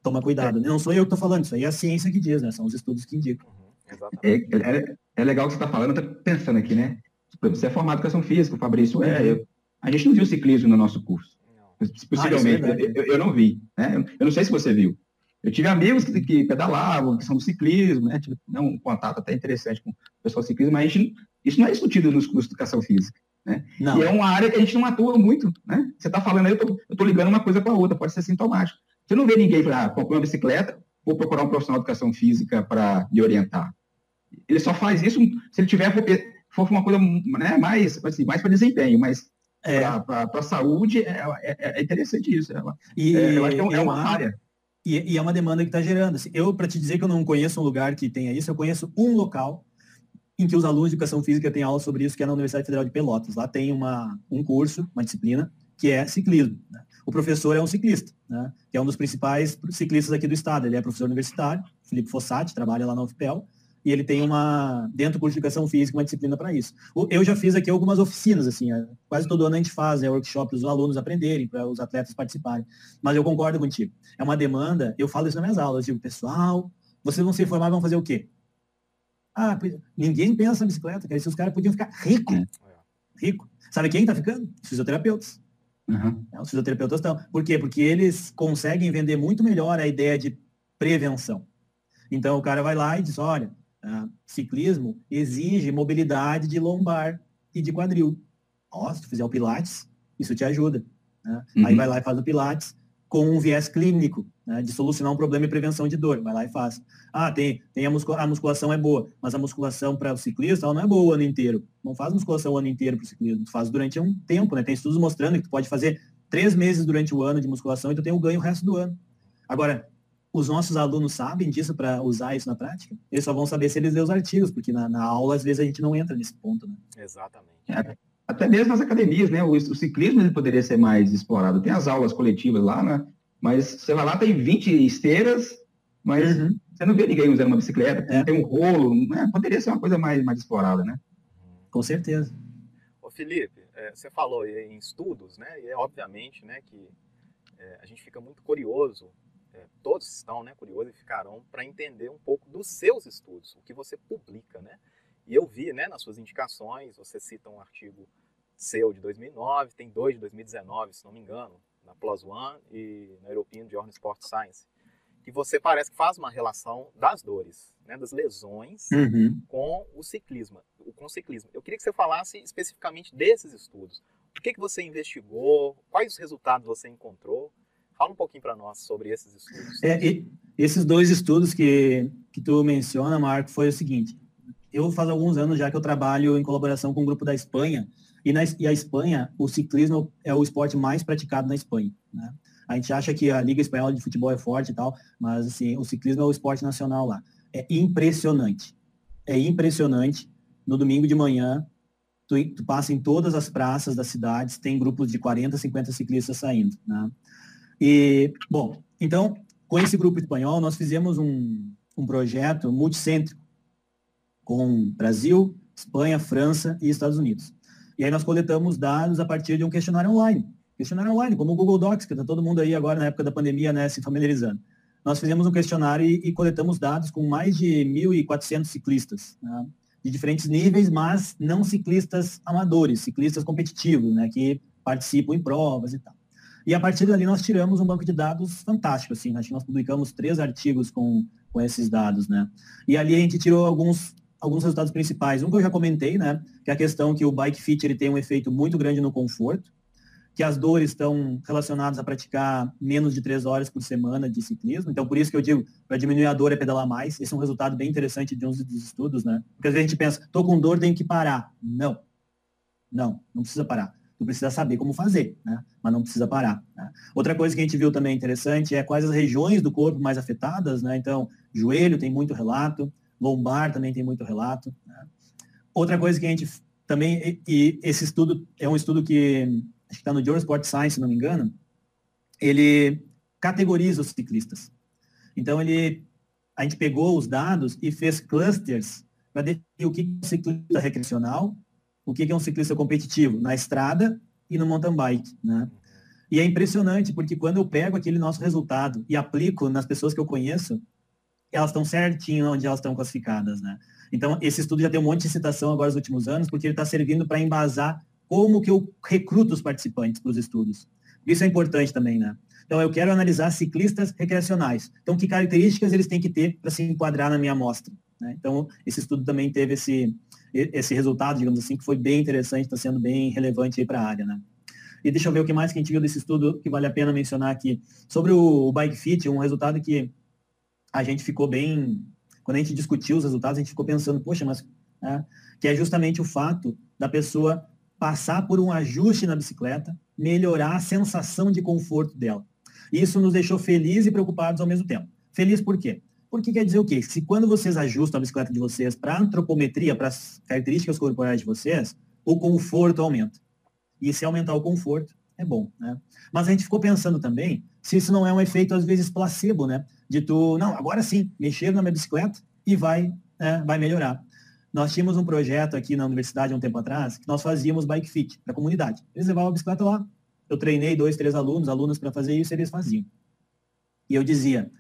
toma cuidado. É. Não sou eu que estou falando, isso aí é a ciência que diz, né? São os estudos que indicam. Uhum, é, é, é, legal o que você está falando, eu estou pensando aqui, né? Você é formado em educação física, o Fabrício é. Uhum. Eu, a gente não viu ciclismo no nosso curso. Possivelmente, ah, eu, eu, não vi. Né? Eu não sei se você viu. Eu tive amigos que, que pedalavam, que são do ciclismo, né? Tive né, um contato até interessante com o pessoal do ciclismo, mas gente, isso não é discutido nos cursos de educação física. Né? Não. E é uma área que a gente não atua muito. Né? Você está falando aí, eu estou ligando uma coisa com a outra, pode ser sintomático. Você não vê ninguém falar, ah, comprei uma bicicleta, vou procurar um profissional de educação física para me orientar. Ele só faz isso se ele tiver for uma coisa né, mais assim, mais para desempenho, mas é. para a saúde é, é, é, interessante isso. É e, é, eu acho que é, é uma área. E, e, é uma demanda que está gerando. Assim, eu, para te dizer que eu não conheço um lugar que tenha isso, eu conheço um local em que os alunos de educação física têm aula sobre isso, que é na Universidade Federal de Pelotas. Lá tem uma, um curso, uma disciplina, que é ciclismo. Né? O professor é um ciclista, né? que é um dos principais ciclistas aqui do estado. Ele é professor universitário, Felipe Fossati, trabalha lá na UFPEL, e ele tem uma, dentro de educação física, uma disciplina para isso. Eu já fiz aqui algumas oficinas, assim, é, quase todo ano a gente faz é, workshop para os alunos aprenderem, para os atletas participarem. Mas eu concordo contigo. É uma demanda, eu falo isso nas minhas aulas, eu digo, pessoal, vocês vão se formar vão fazer o quê? Ah, ninguém pensa na bicicleta, cara. Se os caras podiam ficar rico, é. rico. Sabe quem está ficando? Os fisioterapeutas. Uhum. É, os fisioterapeutas estão. Por quê? Porque eles conseguem vender muito melhor a ideia de prevenção. Então o cara vai lá e diz, olha, uh, ciclismo exige mobilidade de lombar e de quadril. Ó, se tu fizer o Pilates, isso te ajuda. Né? Uhum. Aí vai lá e faz o Pilates com um viés clínico, né, de solucionar um problema e prevenção de dor. Vai lá e faz. Ah, tem, tem a, muscula a musculação é boa, mas a musculação para o ciclista ela não é boa o ano inteiro. Não faz musculação o ano inteiro para o ciclismo, tu faz durante um tempo, né? Tem estudos mostrando que tu pode fazer três meses durante o ano de musculação e tu tem o um ganho o resto do ano. Agora, os nossos alunos sabem disso para usar isso na prática? Eles só vão saber se eles lerem os artigos, porque na, na, aula, às vezes, a gente não entra nesse ponto. Né? Exatamente. É, até mesmo nas academias, né? O, o, ciclismo ele poderia ser mais explorado. Tem as aulas coletivas lá, né? Mas você vai lá, tem 20 esteiras, mas uhum. você não vê ninguém usando uma bicicleta, é. tem um rolo, né? Poderia ser uma coisa mais, mais explorada, né? Com certeza. Ô Felipe, é, você falou em estudos, né? E é obviamente, né, que é, a gente fica muito curioso é, todos estão né, curiosos e ficarão para entender um pouco dos seus estudos, o que você publica. Né? E eu vi né, nas suas indicações, você cita um artigo seu de 2009, tem dois de 2019, se não me engano, na PLOS ONE e na European Journal Sport Science, que você parece que faz uma relação das dores, né, das lesões uhum. com o ciclismo, com o ciclismo. Eu queria que você falasse especificamente desses estudos. O que, que você investigou, quais os resultados você encontrou, Fala um pouquinho para nós sobre esses estudos. É, esses dois estudos que, que tu menciona, Marco, foi o seguinte. Eu faz alguns anos já que eu trabalho em colaboração com um grupo da Espanha, e, na, e a Espanha, o ciclismo é o esporte mais praticado na Espanha. Né? A gente acha que a Liga Espanhola de Futebol é forte e tal, mas assim, o ciclismo é o esporte nacional lá. É impressionante. É impressionante. No domingo de manhã, tu, tu passa em todas as praças das cidades, tem grupos de 40, 50 ciclistas saindo. Né? E, bom, então, com esse grupo espanhol, nós fizemos um, um projeto multicêntrico com Brasil, Espanha, França e Estados Unidos. E aí nós coletamos dados a partir de um questionário online. Questionário online, como o Google Docs, que está todo mundo aí agora na época da pandemia, né, se familiarizando. Nós fizemos um questionário e, e coletamos dados com mais de 1.400 ciclistas, né, de diferentes níveis, mas não ciclistas amadores, ciclistas competitivos, né, que participam em provas e tal. E a partir dali nós tiramos um banco de dados fantástico, assim, acho que nós publicamos três artigos com, com esses dados, né? E ali a gente tirou alguns, alguns resultados principais. Um que eu já comentei, né? Que é a questão que o bike fit ele tem um efeito muito grande no conforto, que as dores estão relacionadas a praticar menos de três horas por semana de ciclismo. Então, por isso que eu digo, para diminuir a dor é pedalar mais. Esse é um resultado bem interessante de uns dos estudos, né? Porque às vezes a gente pensa, tô com dor, tenho que parar. Não. Não, não precisa parar tu precisa saber como fazer, né? mas não precisa parar. Né? Outra coisa que a gente viu também interessante é quais as regiões do corpo mais afetadas, né? Então, joelho tem muito relato, lombar também tem muito relato. Né? Outra coisa que a gente também, e esse estudo é um estudo que está no Journal Sport Science, se não me engano, ele categoriza os ciclistas. Então, ele, a gente pegou os dados e fez clusters para definir o que é ciclista recreacional, o que é um ciclista competitivo na estrada e no mountain bike, né? E é impressionante, porque quando eu pego aquele nosso resultado e aplico nas pessoas que eu conheço, elas estão certinho onde elas estão classificadas, né? Então, esse estudo já tem um monte de citação agora nos últimos anos, porque ele está servindo para embasar como que eu recruto os participantes para os estudos. Isso é importante também, né? Então, eu quero analisar ciclistas recreacionais. Então, que características eles têm que ter para se enquadrar na minha amostra? Né? Então, esse estudo também teve esse, esse resultado, digamos assim, que foi bem interessante, está sendo bem relevante para a área, né? E deixa eu ver o que mais que a gente viu desse estudo que vale a pena mencionar aqui. Sobre o, Bike Fit, um resultado que a gente ficou bem. Quando a gente discutiu os resultados, a gente ficou pensando, poxa, mas. Né, que é justamente o fato da pessoa passar por um ajuste na bicicleta, melhorar a sensação de conforto dela. Isso nos deixou felizes e preocupados ao mesmo tempo. Feliz por quê? Porque quer dizer o quê? Se quando vocês ajustam a bicicleta de vocês para a antropometria, para as características corporais de vocês, o conforto aumenta. E se aumentar o conforto, é bom, né? Mas a gente ficou pensando também se isso não é um efeito, às vezes, placebo, né? De tu, não, agora sim, mexer na minha bicicleta e vai, né, vai melhorar. Nós tínhamos um projeto aqui na universidade há um tempo atrás, que nós fazíamos bike fit para a comunidade. Eles levavam a bicicleta lá. Eu treinei dois, três alunos, alunas para fazer isso, eles faziam. E eu dizia,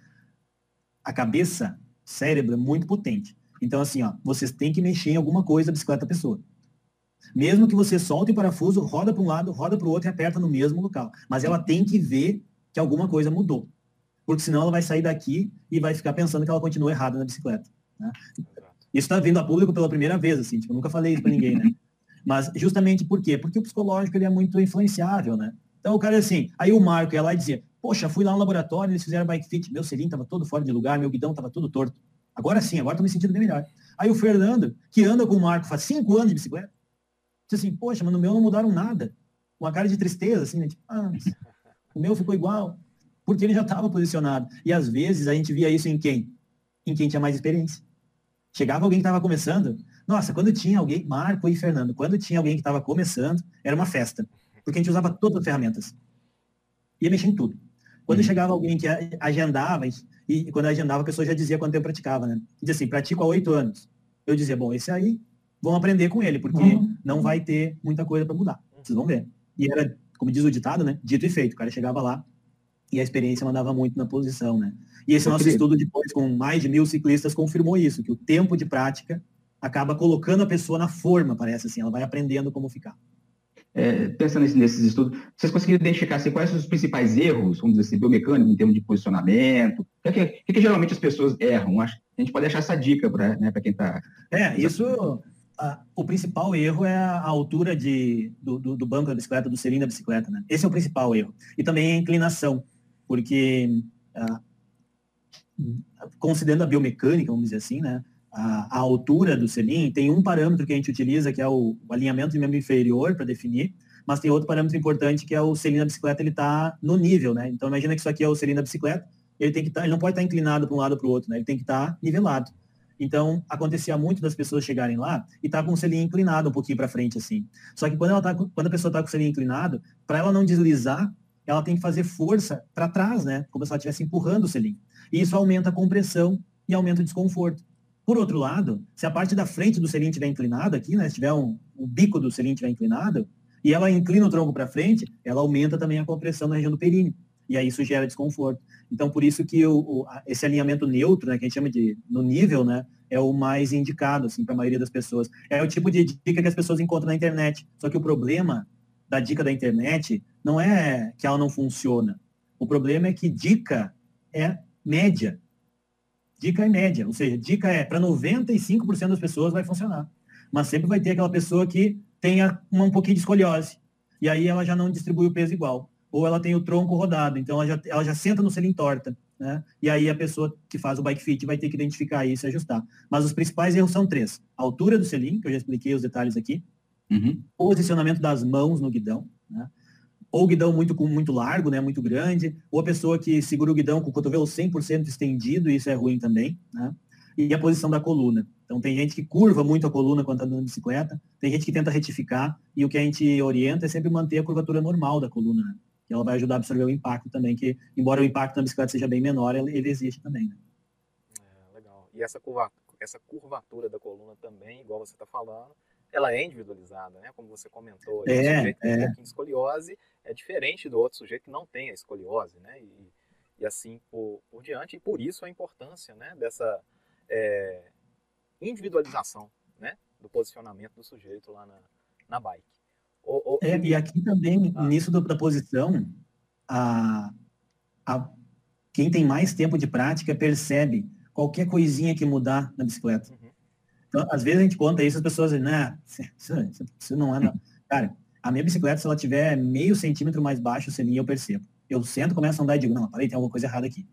a cabeça, cérebro é muito potente. Então, assim, ó, vocês têm que mexer em alguma coisa da bicicleta da pessoa. Mesmo que você solte o parafuso, roda para um lado, roda para o outro e aperta no mesmo local. Mas ela tem que ver que alguma coisa mudou. Porque senão ela vai sair daqui e vai ficar pensando que ela continua errada na bicicleta. Né? Isso está vindo a público pela primeira vez, assim, tipo, eu nunca falei isso para ninguém, né? Mas justamente por quê? Porque o psicológico ele é muito influenciável, né? Então o cara assim, aí o Marco ia lá e dizia, poxa, fui lá no laboratório, eles fizeram bike fit, meu selim estava todo fora de lugar, meu guidão estava todo torto. Agora sim, agora estou me sentindo bem melhor. Aí o Fernando, que anda com o Marco faz cinco anos de bicicleta, Disse assim, poxa, mas no meu não mudaram nada. Uma cara de tristeza, assim, né? Tipo, ah, o meu ficou igual. Porque ele já estava posicionado. E às vezes a gente via isso em quem? Em quem tinha mais experiência. Chegava alguém que estava começando. Nossa, quando tinha alguém, Marco e Fernando, quando tinha alguém que estava começando, era uma festa. Porque a gente usava todas as ferramentas. Ia mexer em tudo. Quando uhum. chegava alguém que agendava, e quando agendava, a pessoa já dizia quanto tempo praticava, né? Dizia assim, pratico há oito anos. Eu dizia, bom, esse aí vão aprender com ele, porque uhum. não vai ter muita coisa para mudar. Vocês vão ver. E era, como diz o ditado, né? Dito e feito. O cara chegava lá e a experiência mandava muito na posição, né? E esse nosso estudo depois, com mais de mil ciclistas, confirmou isso, que o tempo de prática acaba colocando a pessoa na forma, parece assim, ela vai aprendendo como ficar. É, pensando nesses estudos, vocês conseguiram identificar assim, quais são os principais erros, vamos dizer assim, biomecânicos, em termos de posicionamento? O que, é que, que, que geralmente as pessoas erram? a gente pode deixar essa dica para né, quem está. É, isso o principal erro é a altura de, do, do, do, banco da bicicleta, do selim da bicicleta, né? Esse é o principal erro. E também a inclinação, porque considerando a biomecânica, vamos dizer assim, né? A, altura do selim tem um parâmetro que a gente utiliza, que é o, o alinhamento de membro inferior para definir, mas tem outro parâmetro importante que é o selim da bicicleta, ele está no nível, né? Então imagina que isso aqui é o selim da bicicleta, ele tem que estar, tá, ele não pode estar tá inclinado para um lado para o outro, né? Ele tem que estar tá nivelado. Então, acontecia muito das pessoas chegarem lá e tá com o selinho inclinado um pouquinho para frente, assim. Só que quando, ela tá, quando a pessoa está com o selinho inclinado, para ela não deslizar, ela tem que fazer força para trás, né? Como se ela estivesse empurrando o selinho. E isso aumenta a compressão e aumenta o desconforto. Por outro lado, se a parte da frente do selinho estiver inclinada aqui, né? Se tiver um, o bico do selinho estiver inclinado, e ela inclina o tronco para frente, ela aumenta também a compressão na região do períneo. E aí isso gera desconforto. Então, por isso que o, o, esse alinhamento neutro, né, que a gente chama de no nível, né, é o mais indicado, assim, para a maioria das pessoas. É o tipo de dica que as pessoas encontram na internet. Só que o problema da dica da internet não é que ela não funciona. O problema é que dica é média. Dica é média, ou seja, dica é para 95% das pessoas vai funcionar. Mas sempre vai ter aquela pessoa que tenha um pouquinho de escoliose. E aí ela já não distribui o peso igual ou ela tem o tronco rodado, então ela já, ela já senta no selim torta, né? E aí a pessoa que faz o bike fit vai ter que identificar isso e ajustar. Mas os principais erros são três. A altura do selim, que eu já expliquei os detalhes aqui, uhum. posicionamento das mãos no guidão, né? Ou guidão muito, muito largo, né, muito grande, ou a pessoa que segura o guidão com o cotovelo 100% estendido, isso é ruim também, né? E a posição da coluna. Então tem gente que curva muito a coluna quando está andando de bicicleta, tem gente que tenta retificar, e o que a gente orienta é sempre manter a curvatura normal da coluna, né? que ela vai ajudar a absorver o impacto também, que embora o impacto na bicicleta seja bem menor, ele existe também. Né? É, legal. E essa, curva, essa curvatura da coluna também, igual você está falando, ela é individualizada, né? Como você comentou, é, é. um pouquinho de escoliose é diferente do outro sujeito que não tem a escoliose, né? E, e assim por, por diante, e por isso a importância né, dessa é, individualização né, do posicionamento do sujeito lá na, na bike. O, o, é, e aqui também, ah. nisso da posição, a, a, quem tem mais tempo de prática percebe qualquer coisinha que mudar na bicicleta. Uhum. Então, às vezes a gente conta isso, as pessoas dizem, né, isso, isso não é. Não. Cara, a minha bicicleta, se ela tiver meio centímetro mais baixo, o selinho, eu percebo. Eu sento, começo a andar e digo, não, parei, tem alguma coisa errada aqui.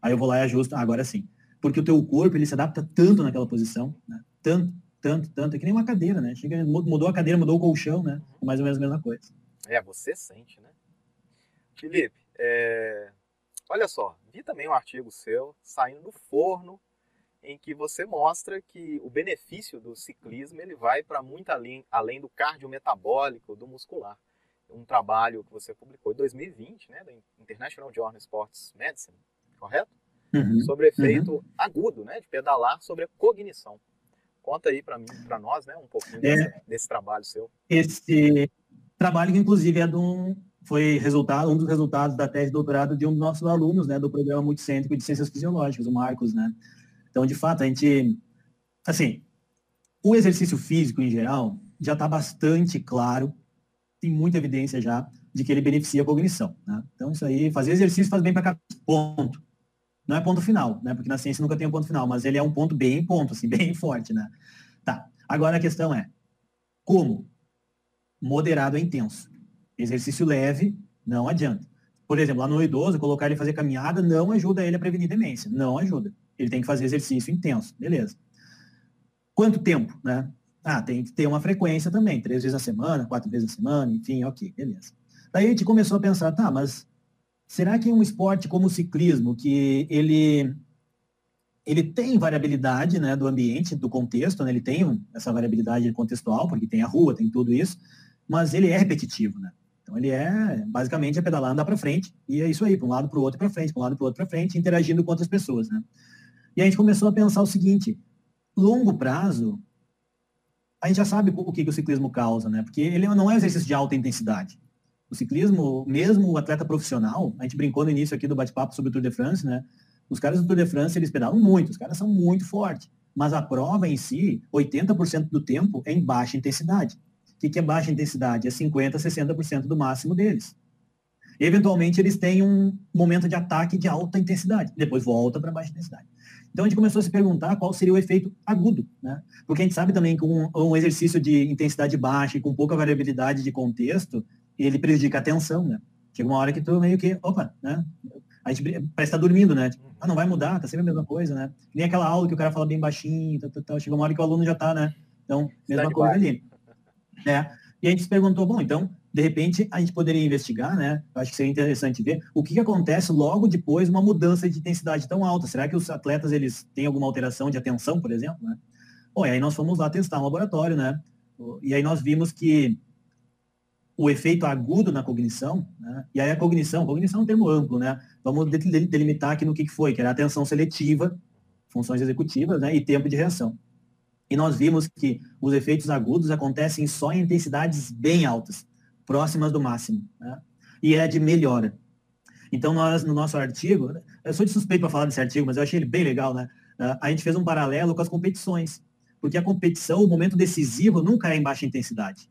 Aí eu vou lá e ajusto, ah, agora sim. Porque o teu corpo, ele se adapta tanto naquela posição, né? tanto, tanto, tanto, é que nem uma cadeira, né? Chega, mudou a cadeira, mudou o colchão, né? Mais ou menos a mesma coisa. É, você sente, né? Felipe, é... olha só, vi também um artigo seu saindo do forno em que você mostra que o benefício do ciclismo ele vai para muito além, além do cardiometabólico, do muscular. Um trabalho que você publicou em 2020, né, da International Journal Sports Medicine, correto? Uhum, sobre efeito uhum. agudo, né, de pedalar sobre a cognição. Conta aí para mim, para nós, né, um pouquinho é, desse, desse, trabalho seu. Esse trabalho que inclusive é de um, foi resultado, um dos resultados da tese de doutorado de um dos nossos alunos, né, do programa multicêntrico de ciências fisiológicas, o Marcos, né. Então, de fato, a gente, assim, o exercício físico em geral já está bastante claro, tem muita evidência já de que ele beneficia a cognição. Né? Então, isso aí, fazer exercício faz bem para cada ponto. Não é ponto final, né? Porque na ciência nunca tem um ponto final, mas ele é um ponto bem ponto, assim, bem forte, né? Tá. Agora a questão é, como? Moderado é intenso. Exercício leve, não adianta. Por exemplo, lá no idoso, colocar ele fazer caminhada não ajuda ele a prevenir demência. Não ajuda. Ele tem que fazer exercício intenso, beleza. Quanto tempo, né? Ah, tem que ter uma frequência também, três vezes na semana, quatro vezes na semana, enfim, ok, beleza. Daí a gente começou a pensar, tá, mas será que um esporte como o ciclismo, que ele ele tem variabilidade né, do ambiente, do contexto, né, ele tem essa variabilidade contextual, porque tem a rua, tem tudo isso, mas ele é repetitivo, né? Então ele é basicamente é pedalar, andar para frente, e é isso aí, para um lado, para o outro, para frente, para um lado, para o outro, para frente, interagindo com outras pessoas, né? E a gente começou a pensar o seguinte, longo prazo, a gente já sabe o que, que o ciclismo causa, né? Porque ele não é um exercício de alta intensidade. O ciclismo, mesmo o atleta profissional, a gente brincou no início aqui do bate-papo sobre o Tour de France, né? Os caras do Tour de France, eles pedalam muito, os caras são muito fortes. Mas a prova em si, 80% do tempo é em baixa intensidade. O que, que é baixa intensidade? É 50%, 60% do máximo deles. Eventualmente, eles têm um momento de ataque de alta intensidade, depois volta para baixa intensidade. Então a gente começou a se perguntar qual seria o efeito agudo, né? Porque a gente sabe também que um, um exercício de intensidade baixa e com pouca variabilidade de contexto, ele prejudica a atenção, né? Chega uma hora que tu meio que, opa, né? A gente parece estar tá dormindo, né? Tipo, ah, não vai mudar, tá sempre a mesma coisa, né? Nem aquela aula que o cara fala bem baixinho, tal, tal, tal. chega uma hora que o aluno já tá, né? Então, mesma coisa ali. É. E a gente se perguntou, bom, então, de repente, a gente poderia investigar, né? Eu acho que seria interessante ver o que, que acontece logo depois de uma mudança de intensidade tão alta. Será que os atletas eles têm alguma alteração de atenção, por exemplo, né? Bom, e aí nós fomos lá testar um laboratório, né? E aí nós vimos que o efeito agudo na cognição, né? e aí a cognição, cognição é um termo amplo, né? Vamos delimitar aqui no que, que foi, que era atenção seletiva, funções executivas, né? E tempo de reação. E nós vimos que os efeitos agudos acontecem só em intensidades bem altas próximas do máximo. Né? E é de melhora. Então, nós, no nosso artigo, eu sou de suspeito para falar desse artigo, mas eu achei ele bem legal, né? Ah, a gente fez um paralelo com as competições. Porque a competição, o momento decisivo nunca é em baixa intensidade.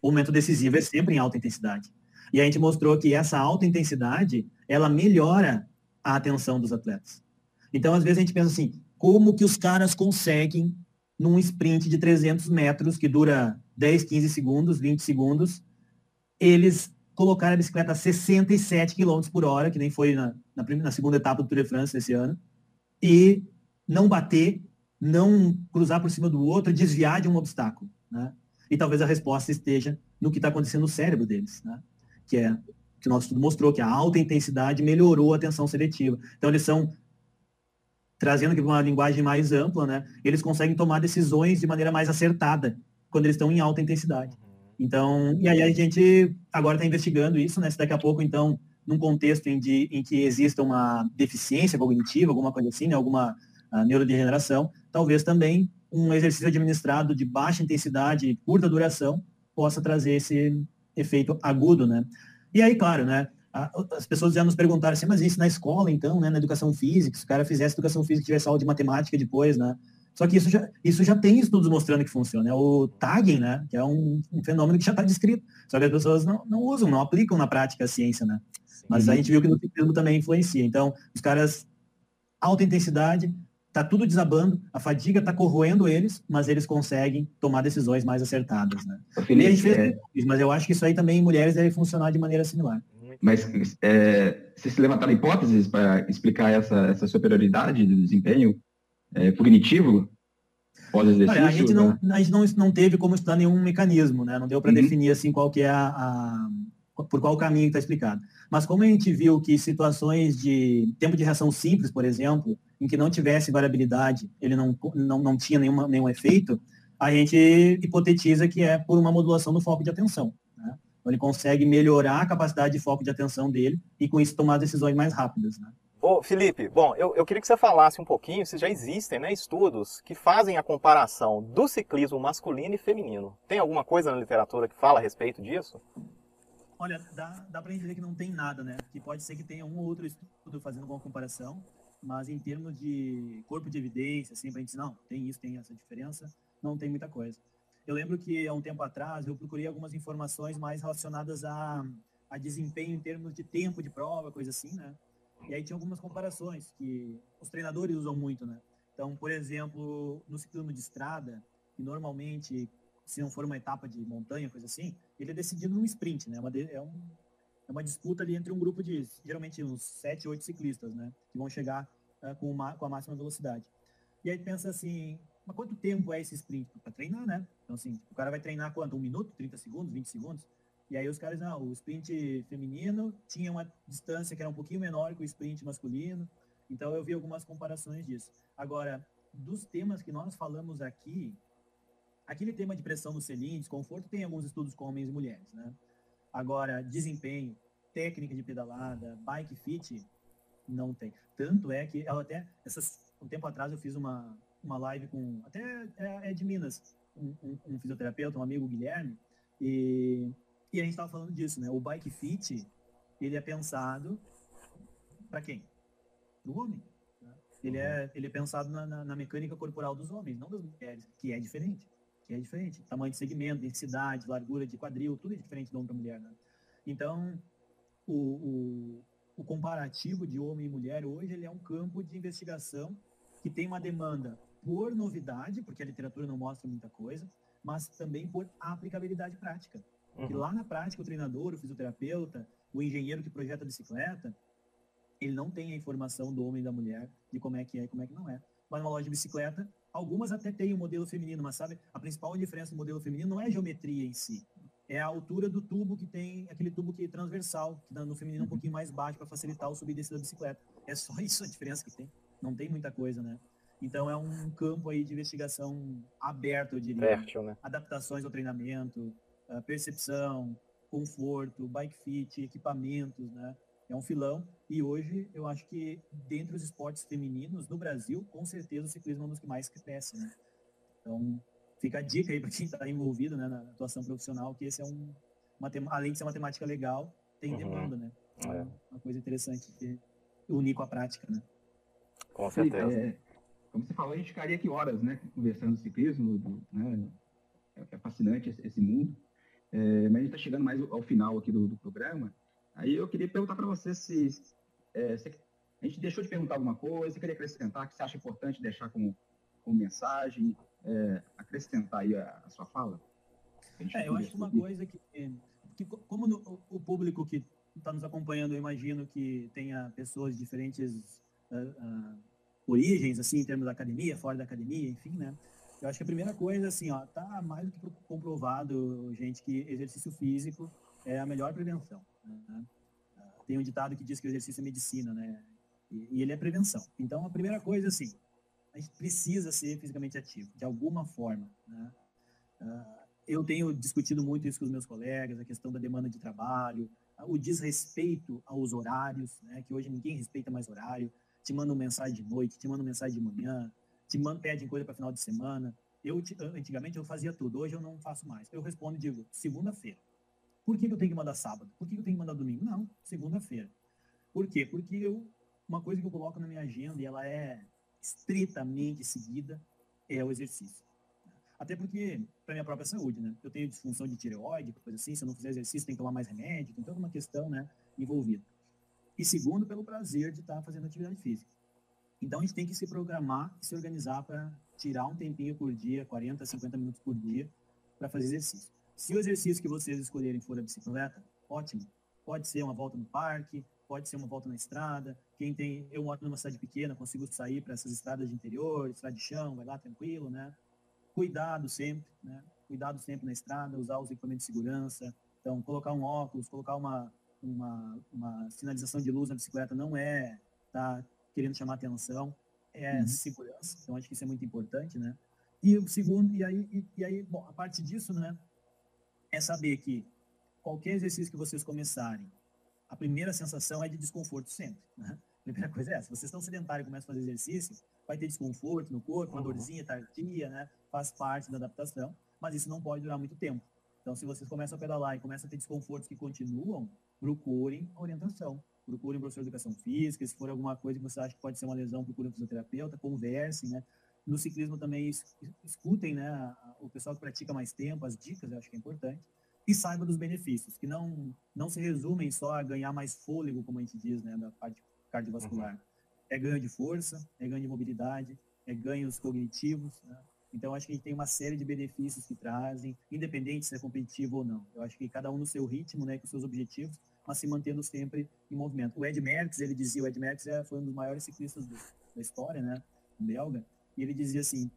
O momento decisivo é sempre em alta intensidade. E a gente mostrou que essa alta intensidade, ela melhora a atenção dos atletas. Então, às vezes a gente pensa assim, como que os caras conseguem, num sprint de 300 metros, que dura 10, 15 segundos, 20 segundos, eles colocaram a bicicleta a 67 km por hora, que nem foi na, na, na segunda etapa do Tour de France esse ano, e não bater, não cruzar por cima do outro, desviar de um obstáculo. Né? E talvez a resposta esteja no que está acontecendo no cérebro deles, né? que é que o nosso estudo mostrou que a alta intensidade melhorou a atenção seletiva. Então eles são trazendo aqui uma linguagem mais ampla, né? Eles conseguem tomar decisões de maneira mais acertada quando eles estão em alta intensidade. Então, e aí a gente agora está investigando isso, né? Se daqui a pouco, então, num contexto em, de, em que exista uma deficiência cognitiva, alguma coisa assim, né? alguma uh, neurodegeneração, talvez também um exercício administrado de baixa intensidade e curta duração possa trazer esse efeito agudo, né? E aí, claro, né? As pessoas já nos perguntaram assim, mas isso na escola, então, né? Na educação física, se o cara fizesse educação física e tivesse aula de matemática depois, né? Só que isso já, isso já tem estudos mostrando que funciona. É o tagging, né? Que é um, um fenômeno que já está descrito. Só que as pessoas não, não usam, não aplicam na prática a ciência, né? Mas a gente viu que no ciclismo também influencia. Então, os caras, alta intensidade, tá tudo desabando, a fadiga está corroendo eles, mas eles conseguem tomar decisões mais acertadas, né? Felipe, e a gente fez é... mas eu acho que isso aí também em mulheres deve funcionar de maneira similar. Mas é, vocês levantaram hipóteses para explicar essa, essa superioridade do desempenho é, cognitivo pós-exercício? A gente, não, né? a gente não, não teve como estudar nenhum mecanismo, né? Não deu para uhum. definir assim qual que é a, a por qual caminho está explicado. Mas como a gente viu que situações de tempo de reação simples, por exemplo, em que não tivesse variabilidade, ele não, não, não tinha nenhuma, nenhum efeito, a gente hipotetiza que é por uma modulação do foco de atenção. Né? Então ele consegue melhorar a capacidade de foco de atenção dele e com isso tomar decisões mais rápidas. Né? Ô, Felipe, bom, eu, eu queria que você falasse um pouquinho, se já existem né, estudos que fazem a comparação do ciclismo masculino e feminino. Tem alguma coisa na literatura que fala a respeito disso? Olha, dá, dá para dizer que não tem nada, né? Que pode ser que tenha um ou outro estudo fazendo alguma comparação, mas em termos de corpo de evidência, assim, para a gente não, tem isso, tem essa diferença, não tem muita coisa. Eu lembro que há um tempo atrás eu procurei algumas informações mais relacionadas a, a desempenho em termos de tempo de prova, coisa assim, né? E aí tinha algumas comparações que os treinadores usam muito, né? Então, por exemplo, no ciclismo de estrada, que normalmente, se não for uma etapa de montanha, coisa assim, ele é decidido num sprint, né? É uma, é, um, é uma disputa ali entre um grupo de, geralmente, uns 7, 8 ciclistas, né? Que vão chegar uh, com, uma, com a máxima velocidade. E aí pensa assim, mas quanto tempo é esse sprint? Para treinar, né? Então, assim, o cara vai treinar quanto? Um minuto, 30 segundos, 20 segundos? E aí os caras, não, o sprint feminino tinha uma distância que era um pouquinho menor que o sprint masculino. Então eu vi algumas comparações disso. Agora, dos temas que nós falamos aqui, aquele tema de pressão no selim, desconforto, tem alguns estudos com homens e mulheres, né? Agora, desempenho, técnica de pedalada, bike fit, não tem. Tanto é que ela até, essas, um tempo atrás eu fiz uma, uma live com, até é, é de Minas, um, um, um fisioterapeuta, um amigo Guilherme, e e a gente estava falando disso, né? O bike fit, ele é pensado para quem? Para o homem. Né? Ele, é, ele é pensado na, na, na, mecânica corporal dos homens, não das mulheres, que é diferente. Que é diferente. Tamanho de segmento, densidade, largura de quadril, tudo é diferente do homem para mulher. Né? Então, o, o, o comparativo de homem e mulher hoje ele é um campo de investigação que tem uma demanda por novidade, porque a literatura não mostra muita coisa, mas também por aplicabilidade prática. Uhum. lá na prática, o treinador, o fisioterapeuta, o engenheiro que projeta a bicicleta, ele não tem a informação do homem e da mulher de como é que é e como é que não é. Mas numa loja de bicicleta, algumas até têm o um modelo feminino, mas sabe, a principal diferença do modelo feminino não é a geometria em si, é a altura do tubo que tem, aquele tubo que é transversal, que no feminino um uhum. pouquinho mais baixo para facilitar o subir e descer da bicicleta. É só isso a diferença que tem. Não tem muita coisa, né? Então é um campo aí de investigação aberto, eu diria. Fértil, né? Adaptações ao treinamento, percepção, conforto, bike fit, equipamentos, né? É um filão. E hoje eu acho que dentre os esportes femininos no Brasil, com certeza o ciclismo é um dos que mais cresce, né? Então fica a dica aí para quem está envolvido né, na atuação profissional que esse é um uma, além de ser uma temática legal, tem uhum. demanda, né? Então, é. Uma coisa interessante de unir com a prática, né? Com certeza. É, como você falou, a gente ficaria aqui horas, né, conversando ciclismo, do, né? É, é fascinante esse mundo. É, mas a gente está chegando mais ao final aqui do, do, programa. Aí eu queria perguntar para você se, é, se, a gente deixou de perguntar alguma coisa, queria acrescentar, que você acha importante deixar como, como mensagem, é, acrescentar aí a, a sua fala? É, eu acho que uma coisa que, que como no, o público que está nos acompanhando, eu imagino que tenha pessoas de diferentes uh, uh, origens, assim, em termos da academia, fora da academia, enfim, né? Eu acho que a primeira coisa, assim, ó, tá mais do que comprovado, gente, que exercício físico é a melhor prevenção. Né? Tem um ditado que diz que o exercício é medicina, né? E, e ele é prevenção. Então, a primeira coisa, assim, a gente precisa ser fisicamente ativo, de alguma forma, né? Uh, eu tenho discutido muito isso com os meus colegas, a questão da demanda de trabalho, o desrespeito aos horários, né? Que hoje ninguém respeita mais horário. Te manda uma mensagem de noite, te manda uma mensagem de manhã, te pedem coisa para final de semana. Eu, antigamente, eu fazia tudo, hoje eu não faço mais. Eu respondo e digo, segunda-feira. Por que, eu tenho que mandar sábado? Por que, eu tenho que mandar domingo? Não, segunda-feira. Por quê? Porque eu, uma coisa que eu coloco na minha agenda e ela é estritamente seguida é o exercício. Até porque, para minha própria saúde, né? Eu tenho disfunção de tireoide, coisa assim, se eu não fizer exercício, tem que tomar mais remédio, tem toda uma questão, né, envolvida. E segundo, pelo prazer de estar fazendo atividade física. Então, a gente tem que se programar e se organizar para tirar um tempinho por dia, 40, 50 minutos por dia, para fazer exercício. Se o exercício que vocês escolherem for a bicicleta, ótimo. Pode ser uma volta no parque, pode ser uma volta na estrada. Quem tem, eu moro numa cidade pequena, consigo sair para essas estradas de interior, estrada de chão, vai lá tranquilo, né? Cuidado sempre, né? Cuidado sempre na estrada, usar os equipamentos de segurança. Então, colocar um óculos, colocar uma, uma, uma sinalização de luz na bicicleta não é tá querendo chamar atenção, é uhum. segurança. Então, acho que isso é muito importante, né? E o segundo, e aí, e, e aí, bom, a parte disso, né, é saber que qualquer exercício que vocês começarem, a primeira sensação é de desconforto sempre. Né? A primeira coisa é essa. Vocês estão sedentários e começam a fazer exercício, vai ter desconforto no corpo, uma uhum. dorzinha tardia, né? Faz parte da adaptação, mas isso não pode durar muito tempo. Então, se vocês começam a pedalar e começam a ter desconfortos que continuam, procurem orientação. Procurem um professor de educação física, se for alguma coisa que você acha que pode ser uma lesão, procurem um fisioterapeuta, conversem, né? No ciclismo também escutem, né, o pessoal que pratica mais tempo, as dicas, eu acho que é importante e saiba dos benefícios, que não, não se resumem só a ganhar mais fôlego, como a gente diz, né, da parte cardiovascular. Uhum. É ganho de força, é ganho de mobilidade, é ganhos cognitivos, né? Então, acho que a gente tem uma série de benefícios que trazem, independente se é competitivo ou não. Eu acho que cada um no seu ritmo, né, com seus objetivos, mas se mantendo sempre em movimento. O Ed Merckx, ele dizia, o Ed Merckx é, foi um dos maiores ciclistas do, da história, né, belga, e ele dizia assim,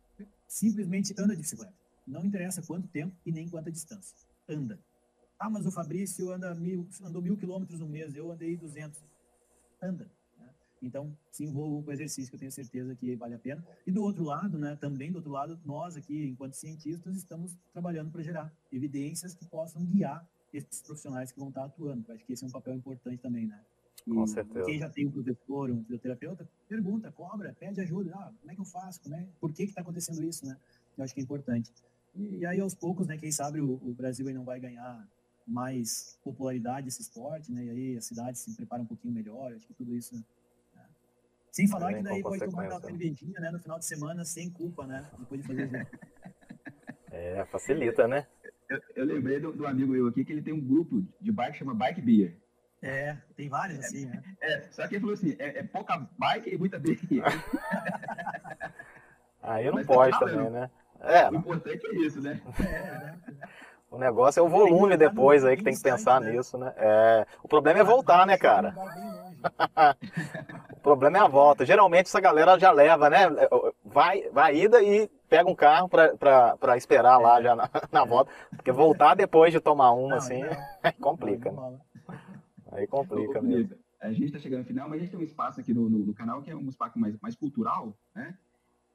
simplesmente anda de bicicleta. Não interessa quanto tempo e nem quanta distância anda. Ah, mas o Fabrício anda mil, andou mil quilômetros no mês, eu andei 200. Anda. Né? Então, se envolva com o exercício, que eu tenho certeza que vale a pena. E do outro lado, né, também do outro lado, nós aqui, enquanto cientistas, estamos trabalhando para gerar evidências que possam guiar esses profissionais que vão estar atuando. Acho que esse é um papel importante também, né? E com certeza. Quem já tem um professor, um fisioterapeuta, pergunta, cobra, pede ajuda. Ah, como é que eu faço? Como é, por que está acontecendo isso, né? Eu acho que é importante. E, aí, aos poucos, né, quem sabe o, o Brasil aí não vai ganhar mais popularidade esse esporte, né? E aí a cidade se prepara um pouquinho melhor. Acho que tudo isso. Né? Sem falar que daí pode tomar uma cervejinha, né? No final de semana, sem culpa, né? Depois de fazer É, facilita, né? Eu, eu lembrei do, do, amigo eu aqui que ele tem um grupo de bike que chama Bike Beer. É, tem vários assim, né? É, só que ele falou assim: é, é pouca bike e muita beer. Aí não Mas pode tá também, né? É. O importante é isso, né? O negócio é o volume depois aí que tem que pensar né? nisso, né? É, o problema é voltar, né, cara? o problema é a volta. Geralmente essa galera já leva, né? Vai, vai ida e pega um carro para esperar lá já na, na, volta. Porque voltar depois de tomar uma, assim, complica. Né? Aí complica mesmo. A gente está chegando no final, mas a gente tem um espaço aqui no, no, no canal que é um espaço mais, mais cultural, né?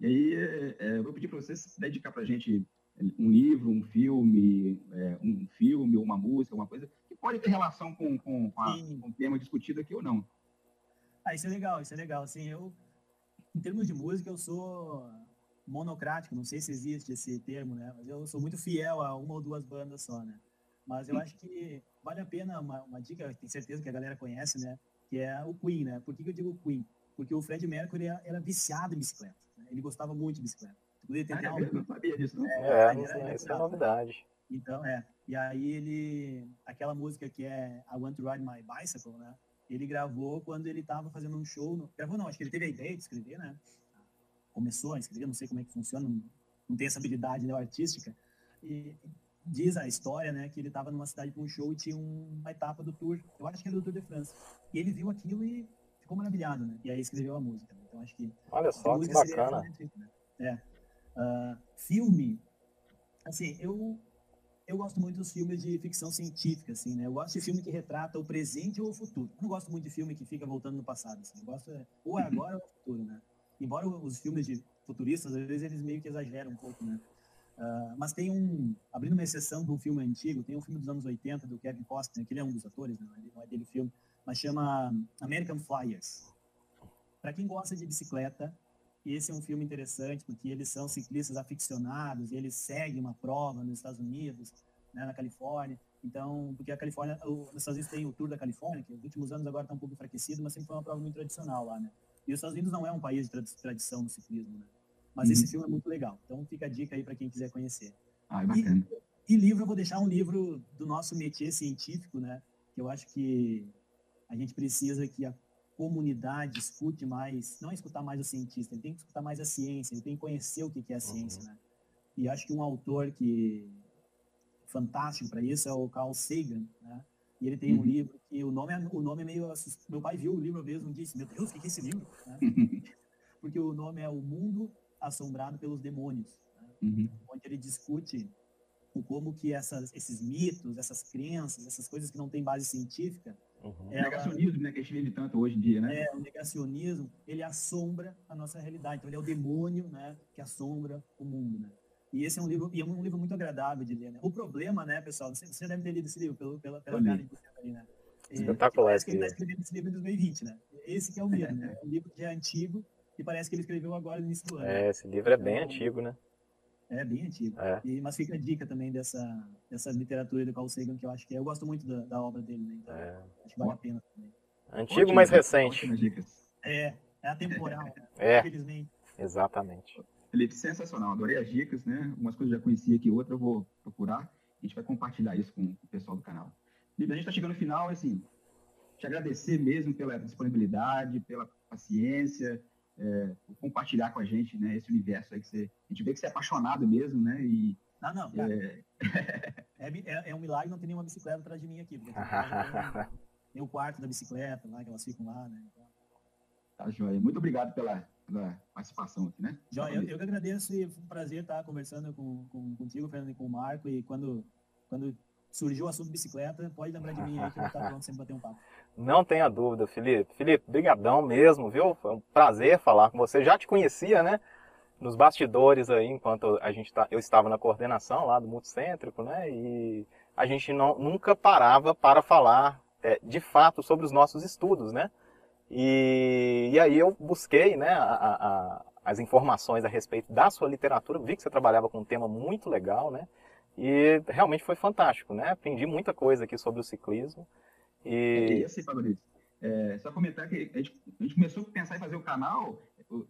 E aí é, é, eu vou pedir para vocês dedicar para a gente um livro, um filme, é, um filme, uma música, uma coisa que pode ter relação com, com, com, a, com, o tema discutido aqui ou não. Ah, isso é legal, isso é legal. Assim, eu, em termos de música, eu sou monocrático, não sei se existe esse termo, né? Mas eu sou muito fiel a uma ou duas bandas só, né? Mas eu acho que vale a pena uma, uma dica, tenho certeza que a galera conhece, né? Que é o Queen, né? Por que, que eu digo Queen? Porque o Fred Mercury era viciado em bicicleta. Né? Ele gostava muito de bicicleta. Podia tentar ah, é, não sabia disso, não. É, é isso é novidade. Então, é. E aí ele, aquela música que é I Want to Ride My Bicycle, né? Ele gravou quando ele estava fazendo um show. No... Gravou não, acho que ele teve a ideia de escrever, né? Começou a escrever, não sei como é que funciona, não, não tem essa habilidade né, artística. E diz a história, né, que ele estava numa cidade com um show e tinha uma etapa do tour, eu acho que era do Tour de France. E ele viu aquilo e ficou maravilhado, né? E aí escreveu a música. Né? Então acho que. Olha só, que bacana. Né? É. Uh, filme, assim, eu eu gosto muito dos filmes de ficção científica, assim, né? Eu gosto de filme que retrata o presente ou o futuro. Eu não gosto muito de filme que fica voltando no passado, assim. Eu gosto é, ou é agora ou é o futuro, né? Embora os filmes de futuristas, às vezes eles meio que exageram um pouco, né? Uh, mas tem um, abrindo uma exceção de um filme antigo, tem um filme dos anos 80 do Kevin Costner, que ele é um dos atores, né? não é dele filme, mas chama American Flyers. Para quem gosta de bicicleta, esse é um filme interessante porque eles são ciclistas aficionados, e eles seguem uma prova nos Estados Unidos, né, na Califórnia. Então, porque a Califórnia, os Estados Unidos tem o Tour da Califórnia, que nos últimos anos agora está um pouco enfraquecido, mas sempre foi uma prova muito tradicional lá, né? E os Estados Unidos não é um país de tradição no ciclismo, né? Mas uhum. esse filme é muito legal. Então, fica a dica aí para quem quiser conhecer. Ah, é bacana. E, e livro, eu vou deixar um livro do nosso métier científico, né? Que eu acho que a gente precisa que a comunidade escute mais, não escutar mais o cientista, ele tem que escutar mais a ciência, ele tem que conhecer o que é a ciência, uhum. né? E acho que um autor que fantástico para isso é o Carl Sagan, né? E ele tem uhum. um livro que o nome é, o nome é meio assust... meu pai viu o livro mesmo e disse, meu Deus, o que é esse livro? Né? Porque o nome é O Mundo Assombrado pelos Demônios, né? uhum. onde ele discute o como que essas, esses mitos, essas crenças, essas coisas que não têm base científica, Uhum. Ela, o negacionismo, né, que a gente vive tanto hoje em dia, né? É, o negacionismo, ele assombra a nossa realidade. Então, ele é o demônio, né, que assombra o mundo, né? E esse é um livro, e é um livro muito agradável de ler, né? O problema, né, pessoal, você, você deve ter lido esse livro pelo, pela, pela cara que você ali, né? Espetacular. Parece que ele está escrevendo esse livro em 2020, né? Esse que é o mesmo, né? É um livro que é antigo e parece que ele escreveu agora no início do ano. É, esse livro é bem então, antigo, né? É, bem antigo. É. E, mas fica a dica também dessa, dessa literatura do Carl Sagan, que eu acho que é, eu gosto muito da, da obra dele, né? Então, é. acho que vale a pena também. Antigo, Ótimo, mas recente. É, é atemporal, né? É, infelizmente. Exatamente. Felipe, sensacional. Adorei as dicas, né? Umas coisas eu já conhecia aqui, outras eu vou procurar. A gente vai compartilhar isso com o pessoal do canal. Felipe, a gente está chegando no final, assim, te agradecer mesmo pela disponibilidade, pela paciência, é, compartilhar com a gente né, esse universo aí que você. A gente vê que você é apaixonado mesmo, né? E, não, não, é... é, é, um milagre não ter nenhuma bicicleta atrás de mim aqui. Porque tem o quarto da bicicleta lá, que elas ficam lá, né? Então... Tá, joia. Muito obrigado pela, pela participação aqui, né? Joia, eu, eu que agradeço e foi um prazer estar conversando com, com, contigo, Fernando, e com o Marco. E quando, quando surgiu o assunto bicicleta, pode lembrar de mim aí que eu vou estar pronto sempre bater um papo. Não tenha dúvida, Felipe. Felipe, brigadão mesmo, viu? Foi um prazer falar com você. Já te conhecia, né? Nos bastidores aí, enquanto a gente tá, eu estava na coordenação lá do Multicêntrico, né? E a gente não, nunca parava para falar é, de fato sobre os nossos estudos, né? E, e aí eu busquei, né, a, a, as informações a respeito da sua literatura, vi que você trabalhava com um tema muito legal, né? E realmente foi fantástico, né? Aprendi muita coisa aqui sobre o ciclismo. E... É, assim, Fabrício, é, só comentar que a gente, a gente, começou a pensar em fazer o canal,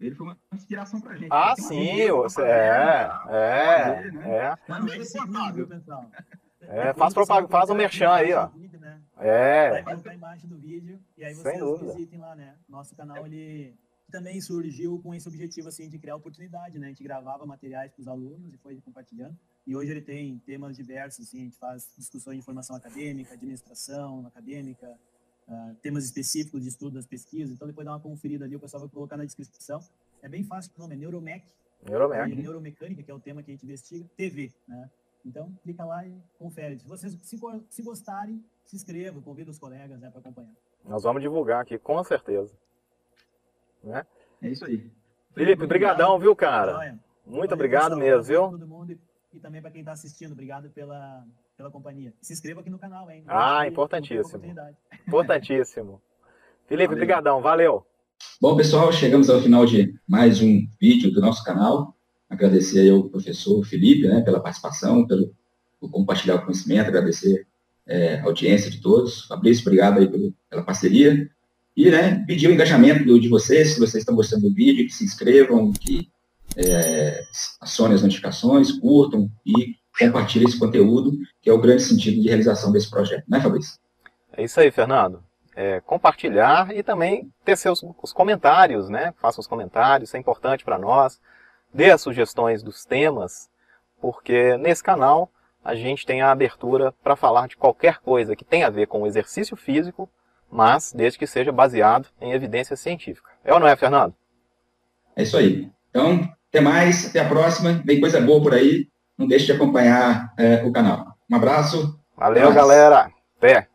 ele foi uma inspiração pra gente. Ah, sim, você é, é, né? é. Não, é insuportável, pessoal. É, faz, propaganda, faz o merchan aí, ó. né? É. Vai colocar embaixo do vídeo e aí vocês visitem lá, né? Nosso canal, ele também surgiu com esse objetivo, assim, de criar oportunidade, né? A gente gravava materiais para os alunos e foi compartilhando. E hoje ele tem temas diversos, assim, a gente faz discussões de formação acadêmica, administração acadêmica, uh, temas específicos de estudo das pesquisas. Então, depois dá uma conferida ali, o pessoal vai colocar na descrição. É bem fácil, o nome é Neuromec. Neuromec. Neuromecânica, que é o tema que a gente investiga. TV, né? Então, clica lá e confere. Se vocês se, se gostarem, se inscrevam, convida os colegas né, para acompanhar. Nós vamos divulgar aqui, com certeza. Né? É isso aí. Felipe, brigadão, viu, cara? Muito Valeu, obrigado mesmo, viu? Todo mundo e também para quem está assistindo, obrigado pela, pela companhia. Se inscreva aqui no canal, hein? Ah, importantíssimo. Importantíssimo. Felipe, brigadão, valeu. Bom, pessoal, chegamos ao final de mais um vídeo do nosso canal. Agradecer ao professor Felipe, né, pela participação, pelo, por compartilhar o conhecimento, agradecer é, a audiência de todos. Fabrício, obrigado aí pelo, pela parceria. E, né, pedir o engajamento de vocês, se vocês estão gostando do vídeo, que se inscrevam, que é, acionem as notificações, curtam e compartilhem esse conteúdo, que é o grande sentido de realização desse projeto, né, Fabrício? É isso aí, Fernando. É, compartilhar e também ter seus os comentários, né? Faça os comentários, isso é importante para nós. Dê as sugestões dos temas, porque nesse canal a gente tem a abertura para falar de qualquer coisa que tenha a ver com o exercício físico, mas desde que seja baseado em evidência científica. É ou não é, Fernando? É isso aí. Então, até mais, até a próxima. Vem coisa boa por aí. Não deixe de acompanhar é, o canal. Um abraço. Valeu, galera. Até.